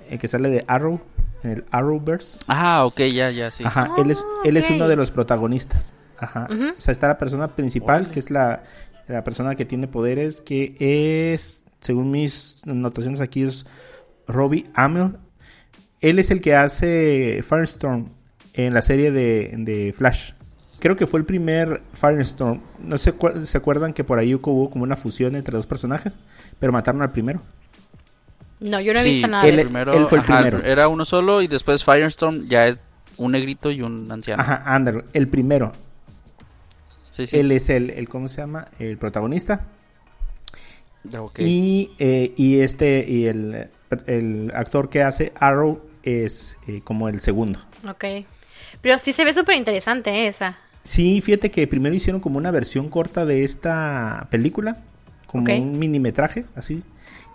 el que sale de Arrow, en el Arrowverse. Ah, ok, ya, ya, sí. Ajá, Ah, él es, él es uno de los protagonistas. Ajá. O sea, está la persona principal, Órale. que es la, la persona que tiene poderes, que es, según mis anotaciones aquí, es Robbie Amell. Él es el que hace Firestorm en la serie de, de Flash, creo que fue el primer Firestorm. No sé, cu- se acuerdan que por ahí hubo como una fusión entre dos personajes, pero mataron al primero. No, yo no he Sí, visto nada él- de eso. primero, él fue el ajá, primero. Era uno solo y después Firestorm ya es un negrito y un anciano. Ajá, Ander, el primero. Sí, sí. Él es el, el, ¿cómo se llama? El protagonista. Ya, ok. Y, eh, y este, y el, el actor que hace Arrow es eh, como el segundo. Ok. Pero sí se ve súper interesante ¿eh? esa. Sí, fíjate que primero hicieron como una versión corta de esta película, como un minimetraje, así.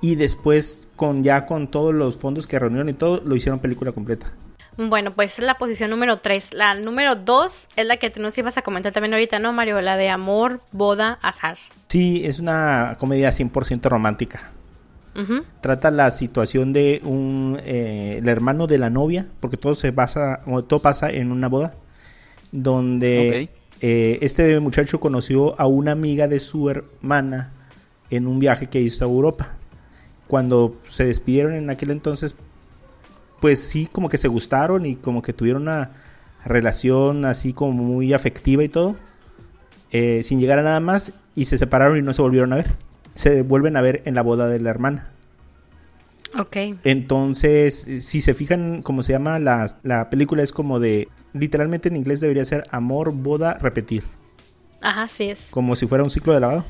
Y después, con ya con todos los fondos que reunieron y todo, lo hicieron película completa. Bueno, pues es la posición número 3. La número 2 es la que tú nos ibas a comentar también ahorita, ¿no, Mario? La de amor, boda, azar. Sí, es una comedia 100% romántica. Trata la situación de un eh, el hermano de la novia, porque todo se basa, todo pasa en una boda, donde eh, este muchacho conoció a una amiga de su hermana en un viaje que hizo a Europa. Cuando se despidieron en aquel entonces, pues sí, como que se gustaron y como que tuvieron una relación así como muy afectiva y todo, eh, sin llegar a nada más, y se separaron y no se volvieron a ver. Se vuelven a ver en la boda de la hermana. Ok. Entonces, si se fijan, como se llama la, la película, es como de, literalmente en inglés debería ser amor, boda, repetir, Ajá, sí es. como si fuera un ciclo de lavado.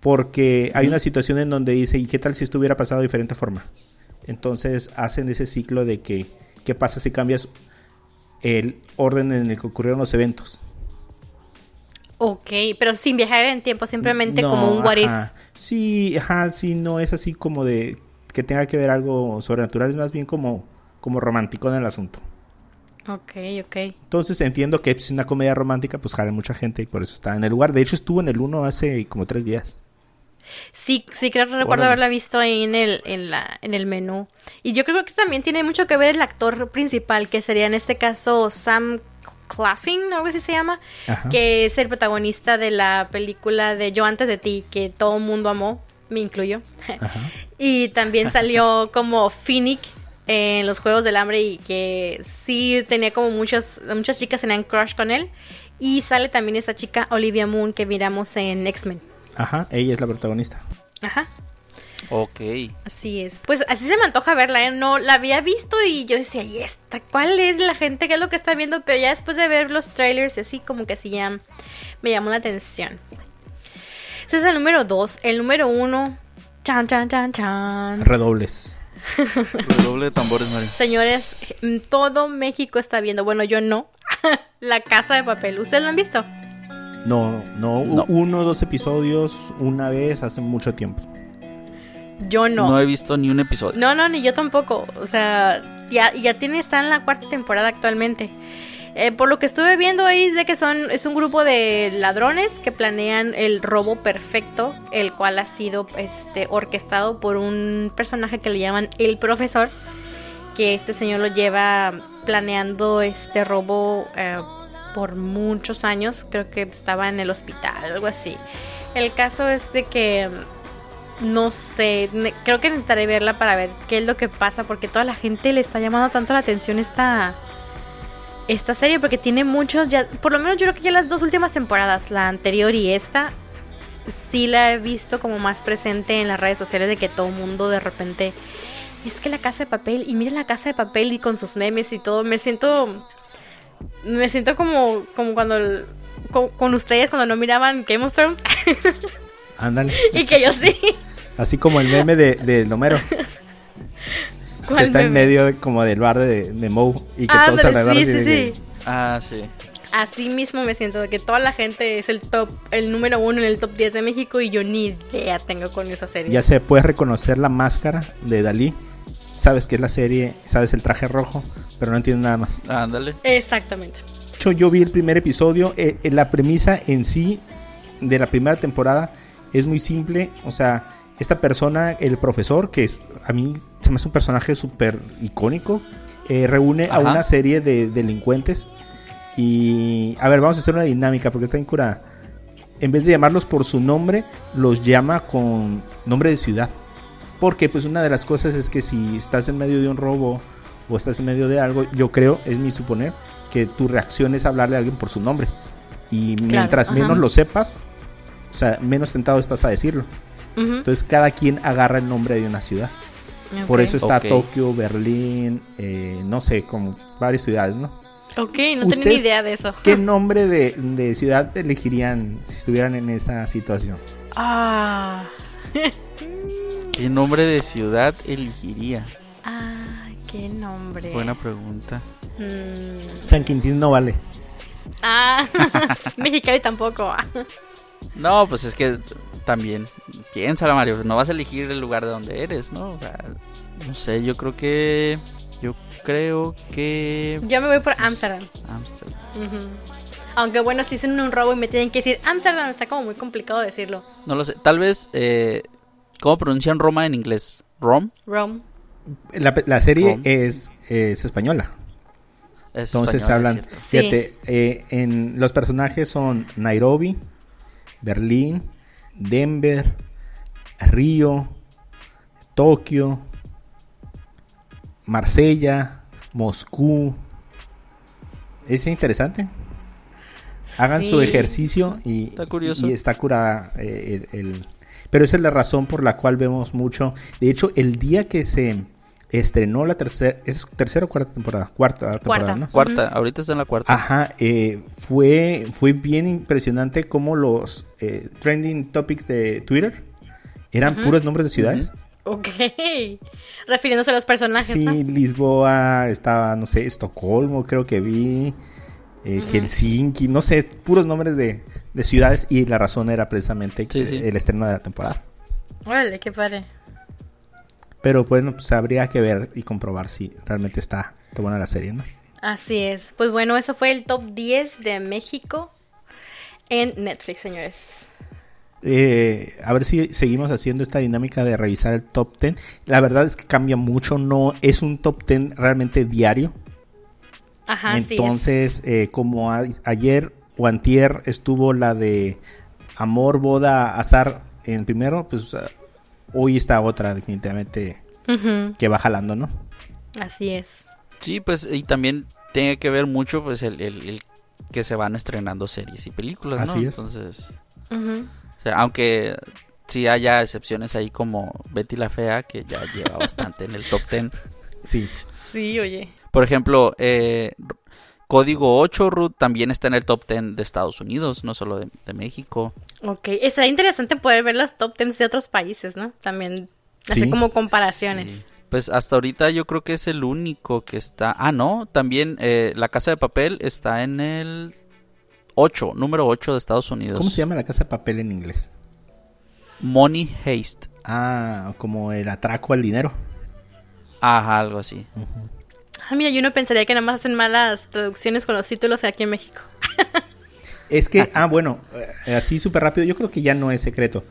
Porque hay una situación en donde dice, ¿y qué tal si esto hubiera pasado de diferente forma? Entonces hacen ese ciclo de que, ¿qué pasa si cambias el orden en el que ocurrieron los eventos? Ok, pero sin viajar en tiempo, simplemente No, como un what if. Sí, ajá, sí, no es así como de que tenga que ver algo sobrenatural, es más bien como, como romántico en el asunto. Ok, ok. Entonces entiendo que es una comedia romántica, pues jala mucha gente y por eso está en el lugar. De hecho, estuvo en el 1 hace como tres días. Sí, sí creo que recuerdo haberla visto ahí en el, en la, en el menú. Y yo creo que también tiene mucho que ver el actor principal, que sería en este caso Sam Claflin, algo así se llama, Ajá. que es el protagonista de la película de Yo antes de ti, que todo el mundo amó, me incluyo. Ajá. Y también salió como Finnick en los Juegos del Hambre y que sí tenía como muchos, muchas chicas tenían crush con él. Y sale también esta chica Olivia Moon que miramos en X-Men. Ajá, ella es la protagonista. Ajá. Ok. Así es. Pues así se me antoja verla, ¿eh? No, la había visto y yo decía, ¿y esta? ¿Cuál es la gente? ¿Qué es lo que está viendo? Pero ya después de ver los trailers y así, como que sí ya me llamó la atención. Ese es el número dos. El número uno. Chan, chan, chan, chan. Redobles. Redoble de tambores, Mario. Señores, todo México está viendo. Bueno, yo no. la casa de papel. ¿Ustedes lo han visto? No, no, No. uno o dos episodios una vez hace mucho tiempo. Yo no. No he visto ni un episodio. No, no, ni yo tampoco. O sea, ya, ya tiene, está en la cuarta temporada actualmente. Eh, por lo que estuve viendo ahí es de que son, es un grupo de ladrones que planean el robo perfecto, el cual ha sido este orquestado por un personaje que le llaman el profesor, que este señor lo lleva planeando este robo eh, por muchos años. Creo que estaba en el hospital, algo así. El caso es de que no sé, creo que necesitaré verla para ver qué es lo que pasa, porque toda la gente le está llamando tanto la atención esta, esta serie, porque tiene muchos, ya, por lo menos yo creo que ya las dos últimas temporadas, la anterior y esta, sí la he visto como más presente en las redes sociales de que todo mundo de repente, es que la casa de papel, y mira la casa de papel y con sus memes y todo, me siento, me siento como, como cuando, el- con, con ustedes cuando no miraban Game of Thrones, Ándale. y que yo sí. Así como el meme de, de Lomero, que ¿Cuál está en medio de- como del bar de, de Moe y que Ah, todos alrededor sí, así sí, que- sí. Ah, sí. Así mismo me siento, de que toda la gente es el top, el número uno en el top 10 de México y yo ni idea tengo con esa serie. Ya se puede reconocer la máscara de Dalí. Sabes que es la serie, sabes el traje rojo, pero no entiendes nada más. Ándale. Exactamente. De hecho, yo vi el primer episodio. eh, eh, la premisa en sí de la primera temporada es muy simple. O sea, esta persona, el profesor, que es, a mí se me hace un personaje súper icónico, eh, reúne a una serie de delincuentes. Y, a ver, vamos a hacer una dinámica porque está en cura. En vez de llamarlos por su nombre, los llama con nombre de ciudad. Porque pues una de las cosas es que si estás en medio de un robo o estás en medio de algo, yo creo, es mi suponer, que tu reacción es hablarle a alguien por su nombre. Y mientras menos lo sepas, o sea, menos tentado estás a decirlo. Entonces cada quien agarra el nombre de una ciudad. Por eso está Tokio, Berlín, eh, no sé, como varias ciudades, ¿no? Ok, no tenía ni idea de eso. ¿Qué nombre de, ciudad elegirían si estuvieran en esa situación? Ah. ¿Qué nombre de ciudad elegiría? Ah, qué nombre. Buena pregunta. Mm. San Quintín no vale. Ah, Mexicali tampoco. no, pues es que también, piénsala Mario, no vas a elegir el lugar de donde eres, ¿no? O sea, no sé, yo creo que... Yo creo que... Yo me voy por Amsterdam. Amsterdam. Aunque bueno, si hacen un robo y me tienen que decir Amsterdam, está como muy complicado decirlo. No lo sé, tal vez... Eh, ¿Cómo pronuncian Roma en inglés? ¿Rom? Rom. La, serie Es, es española. Entonces hablan, fíjate, eh, en los personajes son Nairobi, Berlín, Denver, Río, Tokio, Marsella, Moscú. Es interesante. Hagan su ejercicio y está, curioso. y está curada eh, el, Pero esa es la razón por la cual vemos mucho. De hecho, el día que se estrenó la tercera, ¿es tercera o cuarta temporada? Cuarta temporada, cuarta. ¿no? Cuarta, ahorita está en la cuarta. Ajá, eh, fue, fue bien impresionante cómo los eh, trending topics de Twitter eran puros nombres de ciudades. Ok, refiriéndose a los personajes. Sí, Lisboa, estaba, no sé, Estocolmo, creo que vi, eh, Helsinki, no sé, puros nombres de, ciudades y la razón era precisamente el estreno de la temporada. Órale, qué padre. Pero bueno, pues habría que ver y comprobar si realmente está, buena la serie, ¿no? Así es. Pues bueno, eso fue el top 10 de México en Netflix, señores. Eh, a ver si seguimos haciendo esta dinámica de revisar el top 10. La verdad es que cambia mucho, no es un top 10 realmente diario. Ajá, Entonces, eh, como ayer o antier estuvo la de Amor, Boda, Azar en primero, pues hoy está otra definitivamente que va jalando, ¿no? Así es. Sí, pues y también tiene que ver mucho pues el, que se van estrenando series y películas, ¿no? Así es. Entonces, aunque sí haya excepciones ahí como Betty la Fea, que ya lleva bastante en el top 10. Sí. Sí, oye. Por ejemplo, eh, Código 8, Ruth, también está en el top 10 de Estados Unidos, no solo de, México. Ok, será interesante poder ver los top 10 de otros países, ¿no? También, así como comparaciones. Pues hasta ahorita yo creo que es el único que está... Ah, no, también eh, La Casa de Papel está en el 8, número 8 de Estados Unidos. ¿Cómo se llama La Casa de Papel en inglés? Money Haste. Ah, como el atraco al dinero. Ajá, algo así. Ah, mira, yo no pensaría que nada más hacen malas traducciones con los títulos aquí en México. es que, ah, bueno, eh, así súper rápido, yo creo que ya no es secreto.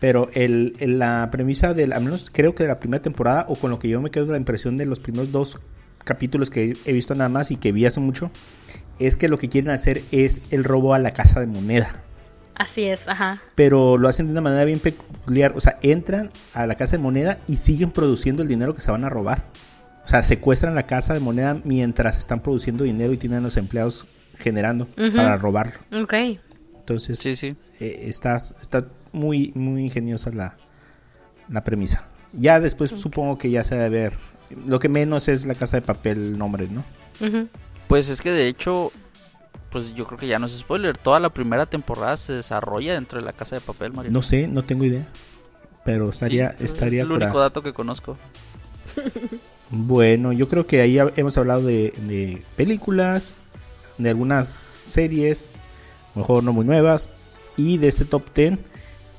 Pero el, la premisa del, al menos creo que de la primera temporada, o con lo que yo me quedo de la impresión de los primeros dos capítulos que he visto nada más y que vi hace mucho, es que lo que quieren hacer es el robo a la casa de moneda. Así es, ajá. Pero lo hacen de una manera bien peculiar. O sea, entran a la casa de moneda y siguen produciendo el dinero que se van a robar. O sea, secuestran la casa de moneda mientras están produciendo dinero y tienen a los empleados generando para robarlo. Ok. Entonces, sí, sí. Eh, está, está muy, muy ingeniosa la, la premisa. Ya después supongo que ya se debe ver. Lo que menos es la casa de papel nombre, ¿no? Pues es que de hecho, pues yo creo que ya no es spoiler. Toda la primera temporada se desarrolla dentro de la casa de papel, Mario. No sé, no tengo idea. Pero estaría, estaría. Es el único dato que conozco. Bueno, yo creo que ahí hemos hablado de, películas, de algunas series, mejor no muy nuevas, y de este top 10.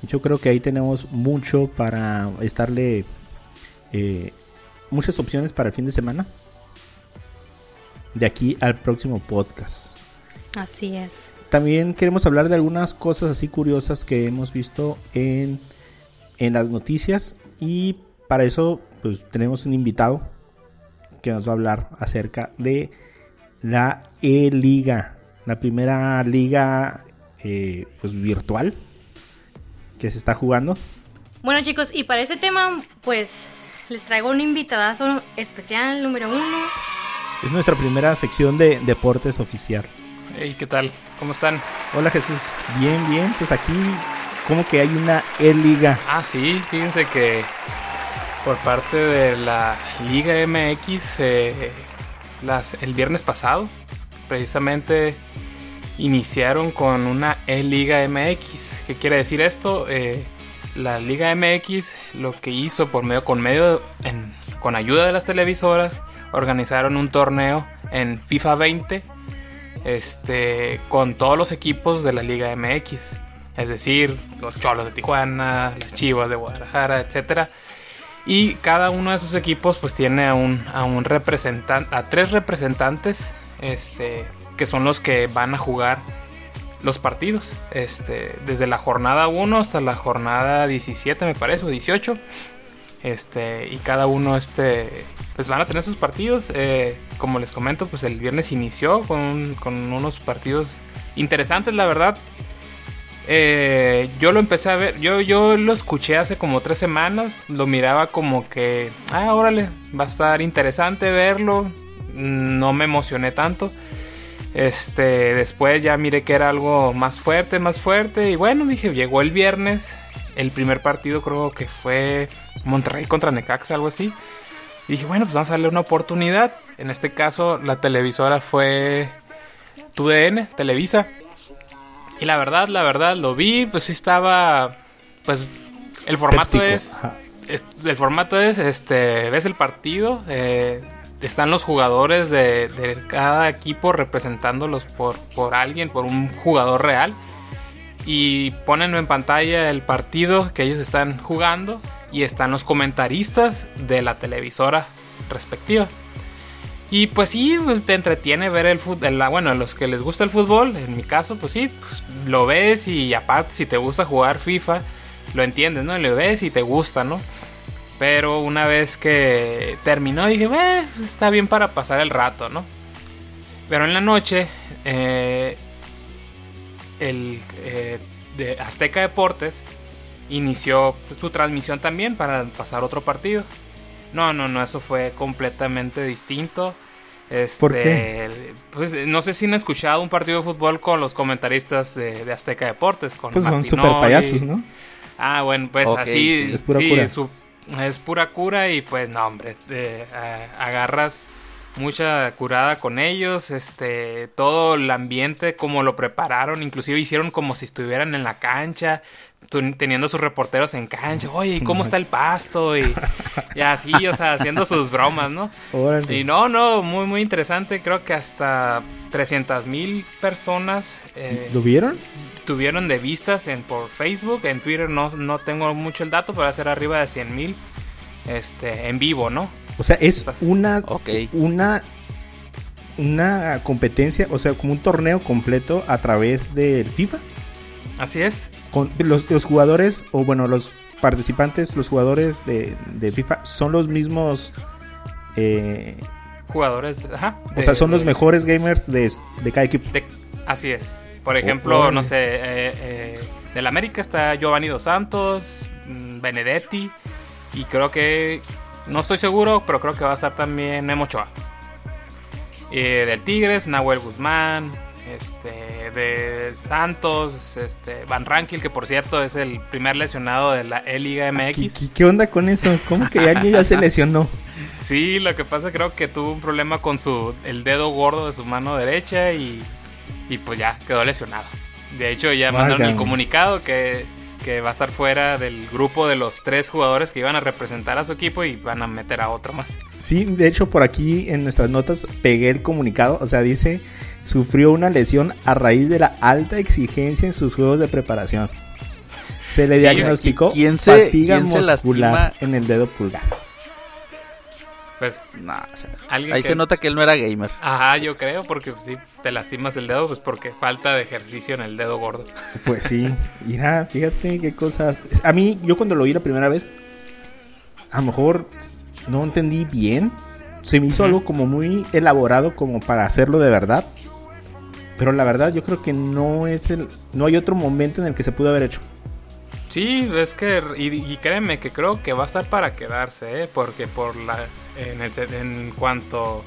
Yo creo que ahí tenemos mucho para estarle eh, muchas opciones para el fin de semana. De aquí al próximo podcast. Así es. También queremos hablar de algunas cosas así curiosas que hemos visto en, en las noticias. Y para eso, pues tenemos un invitado que nos va a hablar acerca de la E-Liga, la primera liga eh, pues virtual que se está jugando. Bueno chicos, y para ese tema pues les traigo un invitadazo especial número uno. Es nuestra primera sección de deportes oficial. Hey, ¿qué tal? ¿Cómo están? Hola Jesús. Bien, bien. Pues aquí como que hay una E-Liga. Ah, sí. Fíjense que por parte de la Liga MX, eh, el viernes pasado, precisamente iniciaron con una E-Liga MX. ¿Qué quiere decir esto? Eh, la Liga MX lo que hizo por medio, con medio, con ayuda de las televisoras, organizaron un torneo en FIFA 20 este, con todos los equipos de la Liga MX. Es decir, los Cholos de Tijuana, las Chivas de Guadalajara, etc. Y cada uno de esos equipos pues tiene a un, a un a tres representantes, este, que son los que van a jugar los partidos. Este, desde la jornada 1 hasta la jornada 17 me parece, o 18. Este, y cada uno este, pues van a tener sus partidos. Eh, como les comento, pues el viernes inició con, unos partidos interesantes, la verdad. Eh, yo lo empecé a ver, yo, yo lo escuché hace como tres semanas, lo miraba como que, ah, órale, va a estar interesante verlo, no me emocioné tanto. Este, después ya miré que era algo más fuerte, más fuerte, y bueno, dije, llegó el viernes, el primer partido creo que fue Monterrey contra Necaxa, algo así. Y dije, bueno, pues vamos a darle una oportunidad. En este caso, la televisora fue TUDN, Televisa. Y la verdad, la verdad, lo vi, pues sí estaba. Pues el formato es, El formato es: este ves el partido, eh, están los jugadores de, de, cada equipo representándolos por, por alguien, por un jugador real. Y ponen en pantalla el partido que ellos están jugando y están los comentaristas de la televisora respectiva. Y pues sí, pues, te entretiene ver el fútbol. Bueno, a los que les gusta el fútbol, en mi caso, pues sí, pues, lo ves y aparte si te gusta jugar FIFA, lo entiendes, ¿no? lo ves y te gusta, ¿no? Pero una vez que terminó dije, eh, está bien para pasar el rato, ¿no? Pero en la noche, eh, el eh, de Azteca Deportes inició su transmisión también para pasar otro partido. No, no, no, eso fue completamente distinto. Este, ¿Por qué? Pues no sé si han escuchado un partido de fútbol con los comentaristas de, Azteca Deportes. Con pues son super payasos, ¿no? Ah, bueno, pues así. Es pura cura. Es, pura cura y pues no, hombre. Eh, agarras mucha curada con ellos, este, todo el ambiente, como lo prepararon, inclusive hicieron como si estuvieran en la cancha, teniendo sus reporteros en cancha, oye, ¿y cómo está el pasto? Y, así, o sea, haciendo sus bromas, ¿no? Y no, no, muy, muy interesante, creo que hasta 300 mil personas... Eh, ¿Lo vieron? Tuvieron de vistas en, por Facebook, en Twitter no, no tengo mucho el dato, pero va a ser arriba de 100 mil este, en vivo, ¿no? O sea, es una, una, una competencia, o sea, como un torneo completo a través del FIFA. Así es. Con los, jugadores, o bueno, los participantes, los jugadores de, FIFA, son los mismos. Eh, jugadores, ajá. o sea, son los mejores gamers de, cada equipo. así es. Por ejemplo, no sé, eh, eh, del América está Giovanni Dos Santos, mm, Benedetti, y creo que no estoy seguro, pero creo que va a estar también Memo Ochoa. Eh, del Tigres, Nahuel Guzmán. Este, de Santos, este, Van Rankin, que por cierto es el primer lesionado de la E-Liga MX. ¿Qué, onda con eso? ¿Cómo que alguien ya se lesionó? Sí, lo que pasa creo que tuvo un problema con su el dedo gordo de su mano derecha y, y pues ya quedó lesionado. De hecho ya mandaron el comunicado que que va a estar fuera del grupo de los tres jugadores que iban a representar a su equipo y van a meter a otro más. Sí, de hecho por aquí en nuestras notas pegué el comunicado, o sea, dice, sufrió una lesión a raíz de la alta exigencia en sus juegos de preparación. Se le diagnosticó ¿quién se, fatiga muscular en el dedo pulgar. Pues, ahí se nota que él no era gamer. Ajá, yo creo, porque si te lastimas el dedo, pues porque falta de ejercicio en el dedo gordo. Pues sí, mira, fíjate qué cosas. A mí, yo cuando lo vi la primera vez, a lo mejor no entendí bien. Se me hizo algo como muy elaborado como para hacerlo de verdad. Pero la verdad yo creo que no es el no hay otro momento en el que se pudo haber hecho. Sí, es que y, créeme que creo que va a estar para quedarse, ¿eh? porque por la en, el, en cuanto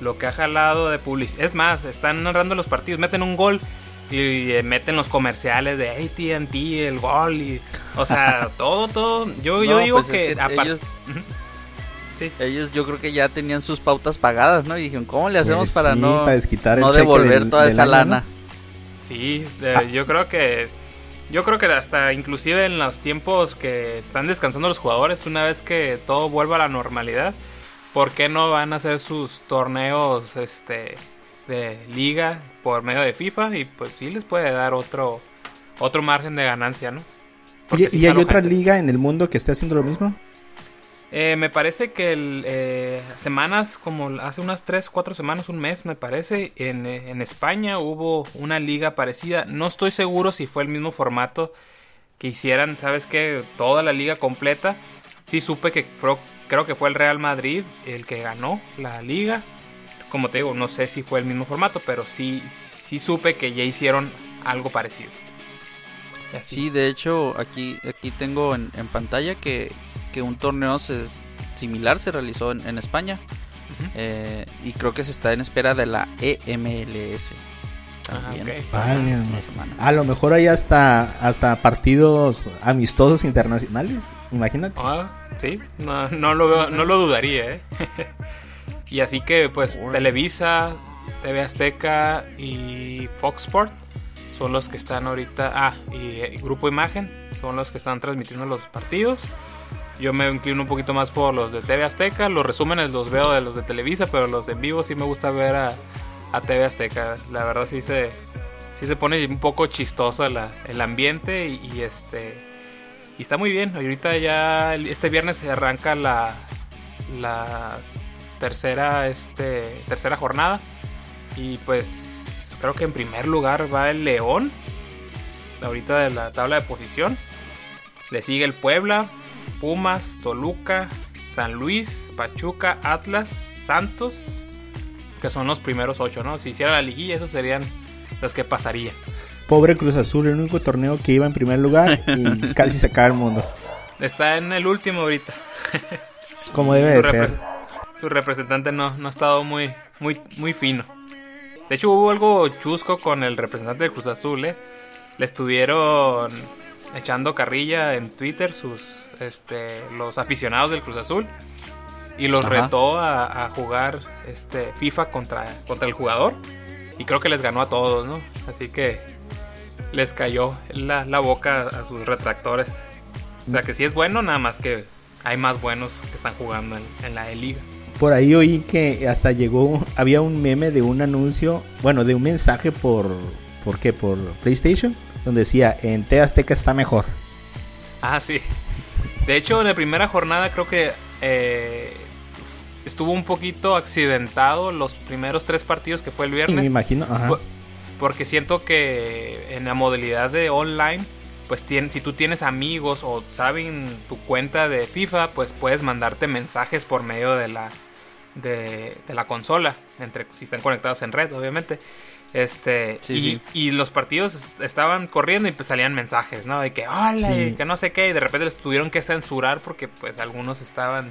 lo que ha jalado de publicidad. Es más, están narrando los partidos, meten un gol y, eh, meten los comerciales de ATT, el gol, y, o sea, todo, todo. Yo, yo digo pues que, ellos, ellos yo creo que ya tenían sus pautas pagadas, ¿no? Y dijeron, ¿cómo le hacemos pues para no, no devolver toda esa lana? Sí, yo creo que yo creo que hasta inclusive en los tiempos que están descansando los jugadores, una vez que todo vuelva a la normalidad, ¿por qué no van a hacer sus torneos este de liga por medio de FIFA y pues sí les puede dar otro otro margen de ganancia, ¿no? ¿Y, hay otra liga en el mundo que esté haciendo lo mismo? Eh, me parece que eh, semanas, como hace unas 3, 4 semanas, un mes me parece, en, eh, en, España hubo una liga parecida. No estoy seguro si fue el mismo formato que hicieran, ¿sabes qué? Toda la liga completa. Sí supe que creo que fue el Real Madrid el que ganó la liga. Como te digo, no sé si fue el mismo formato, pero sí, sí supe que ya hicieron algo parecido. Sí, de hecho, aquí, aquí tengo en, en pantalla que que un torneo similar se realizó en, España. Eh, y creo que se está en espera de la EMLS. A lo mejor hay hasta, hasta partidos amistosos internacionales. Imagínate. Ah, sí, no, lo, no lo dudaría. ¿eh? y así que, pues, Televisa, TV Azteca y Fox Sport son los que están ahorita. Ah, y, y Grupo Imagen son los que están transmitiendo los partidos. Yo me inclino un poquito más por los de TV Azteca. Los resúmenes los veo de los de Televisa, pero los de en vivo sí me gusta ver a, TV Azteca. La verdad sí se, sí se pone un poco chistoso el ambiente y, este y está muy bien. Ahorita ya este viernes se arranca la, la tercera, este, tercera jornada. Y pues creo que en primer lugar va el León. Ahorita de la tabla de posición. Le sigue el Puebla. Pumas, Toluca, San Luis, Pachuca, Atlas, Santos, que son los primeros ocho, ¿no? Si hiciera la liguilla, esos serían los que pasarían. Pobre Cruz Azul, el único torneo que iba en primer lugar y casi se acaba el mundo. Está en el último ahorita. Como debe de ser. Su representante no, no ha estado muy, muy, muy fino. De hecho, hubo algo chusco con el representante de Cruz Azul, ¿eh? Le estuvieron echando carrilla en Twitter sus, este, los aficionados del Cruz Azul y los retó a, jugar este, FIFA contra, contra el jugador y creo que les ganó a todos, ¿no? Así que les cayó la, boca a sus retractores. O sea que sí es bueno, nada más que hay más buenos que están jugando en, la E-Liga. Por ahí oí que hasta llegó, había un meme de un anuncio, bueno, de un mensaje por, ¿por qué? Por PlayStation, donde decía, en T Azteca está mejor. Ah, sí. De hecho, en la primera jornada creo que eh, estuvo un poquito accidentado los primeros tres partidos que fue el viernes. me imagino, Porque siento que en la modalidad de online, pues si tú tienes amigos o saben tu cuenta de FIFA, pues puedes mandarte mensajes por medio de la, de, de la consola, entre si están conectados en red, obviamente. Este, y, los partidos estaban corriendo y pues salían mensajes, ¿no? De que, hola, que no sé qué, y de repente les tuvieron que censurar porque pues algunos estaban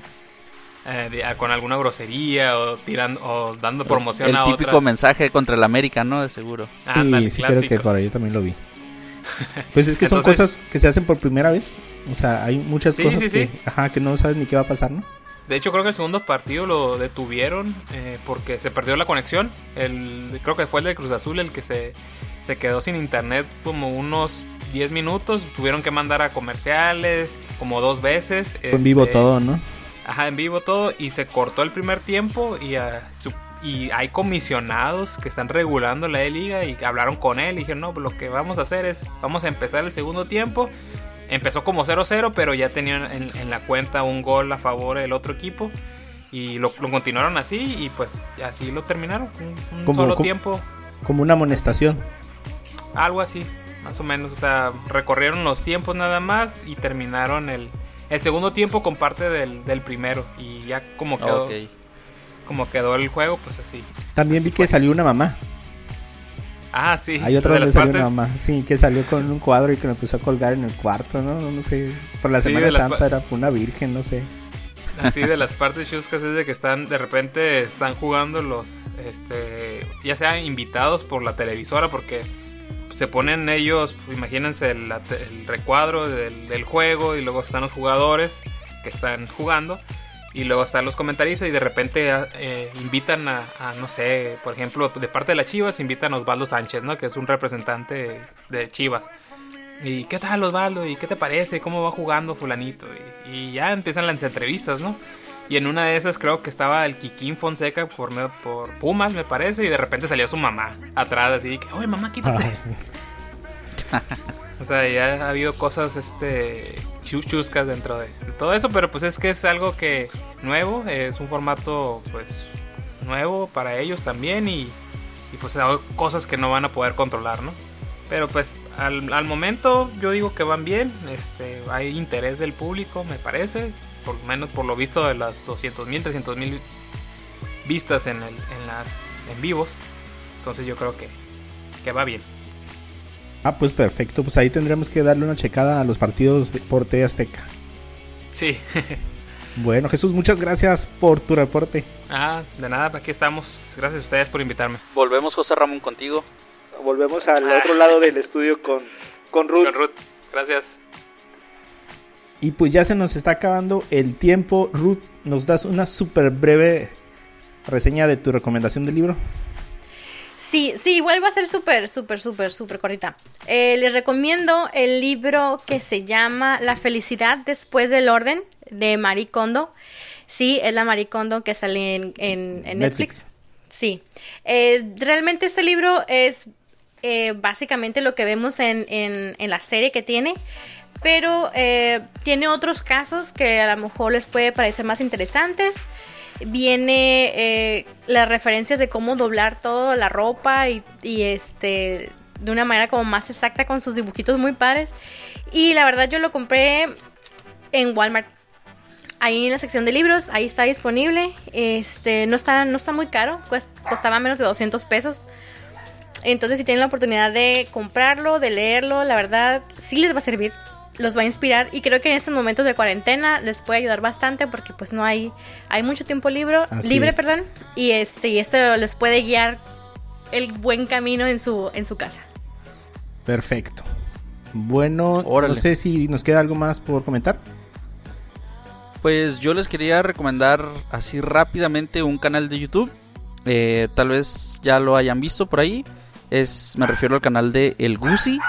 eh, con alguna grosería o tirando o dando promoción a otra. El típico mensaje contra el América, ¿no? De seguro. Ah, sí, creo que por ahí también lo vi. Pues es que son cosas que se hacen por primera vez. O sea, hay muchas cosas que, ajá, que no sabes ni qué va a pasar, ¿no? De hecho, creo que el segundo partido lo detuvieron eh, porque se perdió la conexión. El, creo que fue el de Cruz Azul el que se, se quedó sin internet como unos 10 minutos. Tuvieron que mandar a comerciales como dos veces. en vivo este, todo, ¿no? Ajá, en vivo todo. Y se cortó el primer tiempo y, y hay comisionados que están regulando la E-Liga y hablaron con él y dijeron, no, pues lo que vamos a hacer es, vamos a empezar el segundo tiempo empezó como 0-0, pero ya tenían en, la cuenta un gol a favor del otro equipo. Y lo, continuaron así y pues así lo terminaron. Un, solo tiempo. Como una amonestación. Algo así, más o menos. O sea, recorrieron los tiempos nada más y terminaron el, el segundo tiempo con parte del, del primero. Y ya como quedó, como quedó el juego, pues así. También vi que salió una mamá. Ah, sí. Hay otra donde salió mamá. Sí, que salió con un cuadro y que me puso a colgar en el cuarto, ¿no? No, sé. Por la Semana Santa era una virgen, no sé. así de las partes chuscas es de que están, de repente están jugando los, este, ya sea invitados por la televisora, porque se ponen ellos, imagínense el, recuadro del, juego y luego están los jugadores que están jugando y luego están los comentaristas y de repente eh, invitan a, no sé, por ejemplo, de parte de las Chivas invitan a Osvaldo Sánchez, ¿no? Que es un representante de Chivas. ¿Y qué tal Osvaldo? ¿Y qué te parece? ¿Cómo va jugando fulanito? Y, ya empiezan las entrevistas, ¿no? Y en una de esas creo que estaba el Kikín Fonseca por, por Pumas, me parece, y de repente salió su mamá atrás, así que, oye mamá, quítate. o sea, ya ha habido cosas este chuscas dentro de, todo eso, pero pues es que es algo que nuevo, es un formato pues nuevo para ellos también y, y pues hay cosas que no van a poder controlar, ¿no? Pero pues al, al, momento yo digo que van bien, este, hay interés del público, me parece, por menos por lo visto de las 200 mil, 300 mil vistas en, el, en las en vivos. Entonces yo creo que, que va bien. Ah, pues perfecto, pues ahí tendremos que darle una checada a los partidos de Porte Azteca. Sí. bueno, Jesús, muchas gracias por tu reporte. Ah, de nada, aquí estamos. Gracias a ustedes por invitarme. Volvemos, José Ramón, contigo volvemos al otro lado del estudio con, con Ruth. Con Ruth, gracias. Y pues ya se nos está acabando el tiempo. Ruth, ¿nos das una súper breve reseña de tu recomendación del libro? Sí, sí, igual va a ser súper, súper, súper, súper cortita. Eh, les recomiendo el libro que se llama La felicidad después del orden de Marie Kondo. Sí, es la Marie Kondo que sale en, en, Netflix. Sí. Eh, realmente este libro es eh, básicamente lo que vemos en, en, la serie que tiene. Pero eh, tiene otros casos que a lo mejor les puede parecer más interesantes. Viene eh, las referencias de cómo doblar toda la ropa y, este de una manera como más exacta con sus dibujitos muy padres. Y la verdad yo lo compré en Walmart. Ahí en la sección de libros, ahí está disponible. Este, no está, no está muy caro, costaba menos de 200 pesos. Entonces, si tienen la oportunidad de comprarlo, de leerlo, la verdad, sí les va a servir, los va a inspirar y creo que en estos momentos de cuarentena les puede ayudar bastante porque pues no hay hay mucho tiempo libre, libre, perdón, y este y esto les puede guiar el buen camino en su en su casa. Perfecto. Bueno, no sé si nos queda algo más por comentar. Pues yo les quería recomendar así rápidamente un canal de YouTube. Eh, tal vez ya lo hayan visto por ahí. Es, me refiero al canal de El Gusi,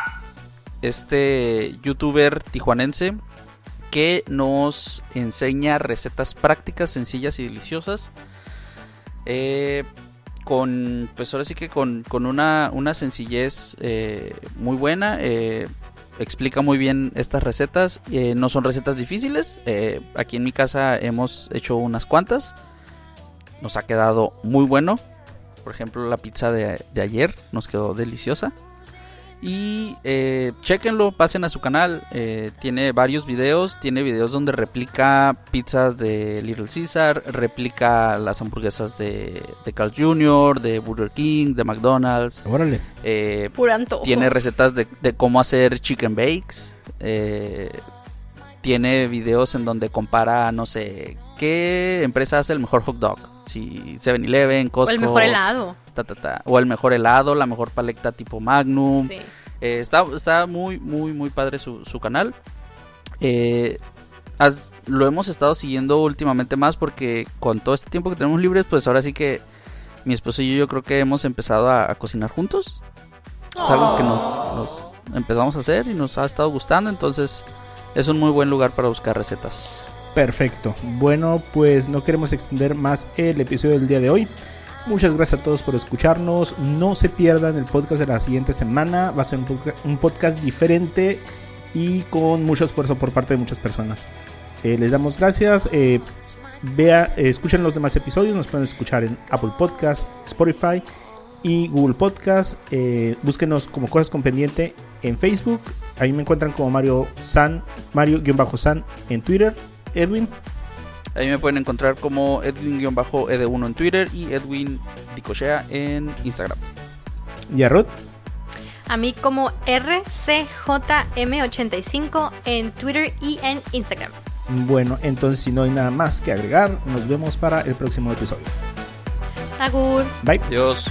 este youtuber tijuanense que nos enseña recetas prácticas, sencillas y deliciosas. Eh, con, pues ahora sí que con, una, una, sencillez eh, muy buena. Eh, explica muy bien estas recetas. no son recetas difíciles. aquí en mi casa hemos hecho unas cuantas. Nos ha quedado muy bueno. Por ejemplo, la pizza de, ayer nos quedó deliciosa. Y eh, chequenlo, pasen a su canal. Eh, tiene varios videos. Tiene videos donde replica pizzas de Little Caesar. Replica las hamburguesas de, de Carl Jr., de Burger King, de McDonald's. Órale. Eh, tiene recetas de, de, cómo hacer chicken bakes. Eh, tiene videos en donde compara, no sé, qué empresa hace el mejor hot dog si 7-Eleven, Costco. O el mejor helado. O el mejor helado, la mejor paleta tipo Magnum. Sí. Eh, está, está muy, muy, muy padre su, canal. Eh, lo hemos estado siguiendo últimamente más porque con todo este tiempo que tenemos libres, pues ahora sí que mi esposo y yo, yo creo que hemos empezado a, cocinar juntos. Es algo que nos, nos, empezamos a hacer y nos ha estado gustando, entonces es un muy buen lugar para buscar recetas. Perfecto. Bueno, pues no queremos extender más el episodio del día de hoy. Muchas gracias a todos por escucharnos. No se pierdan el podcast de la siguiente semana. Va a ser un podcast diferente y con mucho esfuerzo por parte de muchas personas. Eh, les damos gracias. Eh, vea, eh, escuchen los demás episodios. Nos pueden escuchar en Apple Podcast, Spotify y Google Podcast. búsquenos como Cosas con Pendiente en Facebook. Ahí me encuentran como Mario San, Mario-San en Twitter Edwin. Ahí me pueden encontrar como Edwin-ED1 en Twitter y Edwin Dicochea en Instagram. ¿Y a Ruth? A mí como RCJM85 en Twitter y en Instagram. Bueno, entonces si no hay nada más que agregar, nos vemos para el próximo episodio. Agur. Bye. Adiós.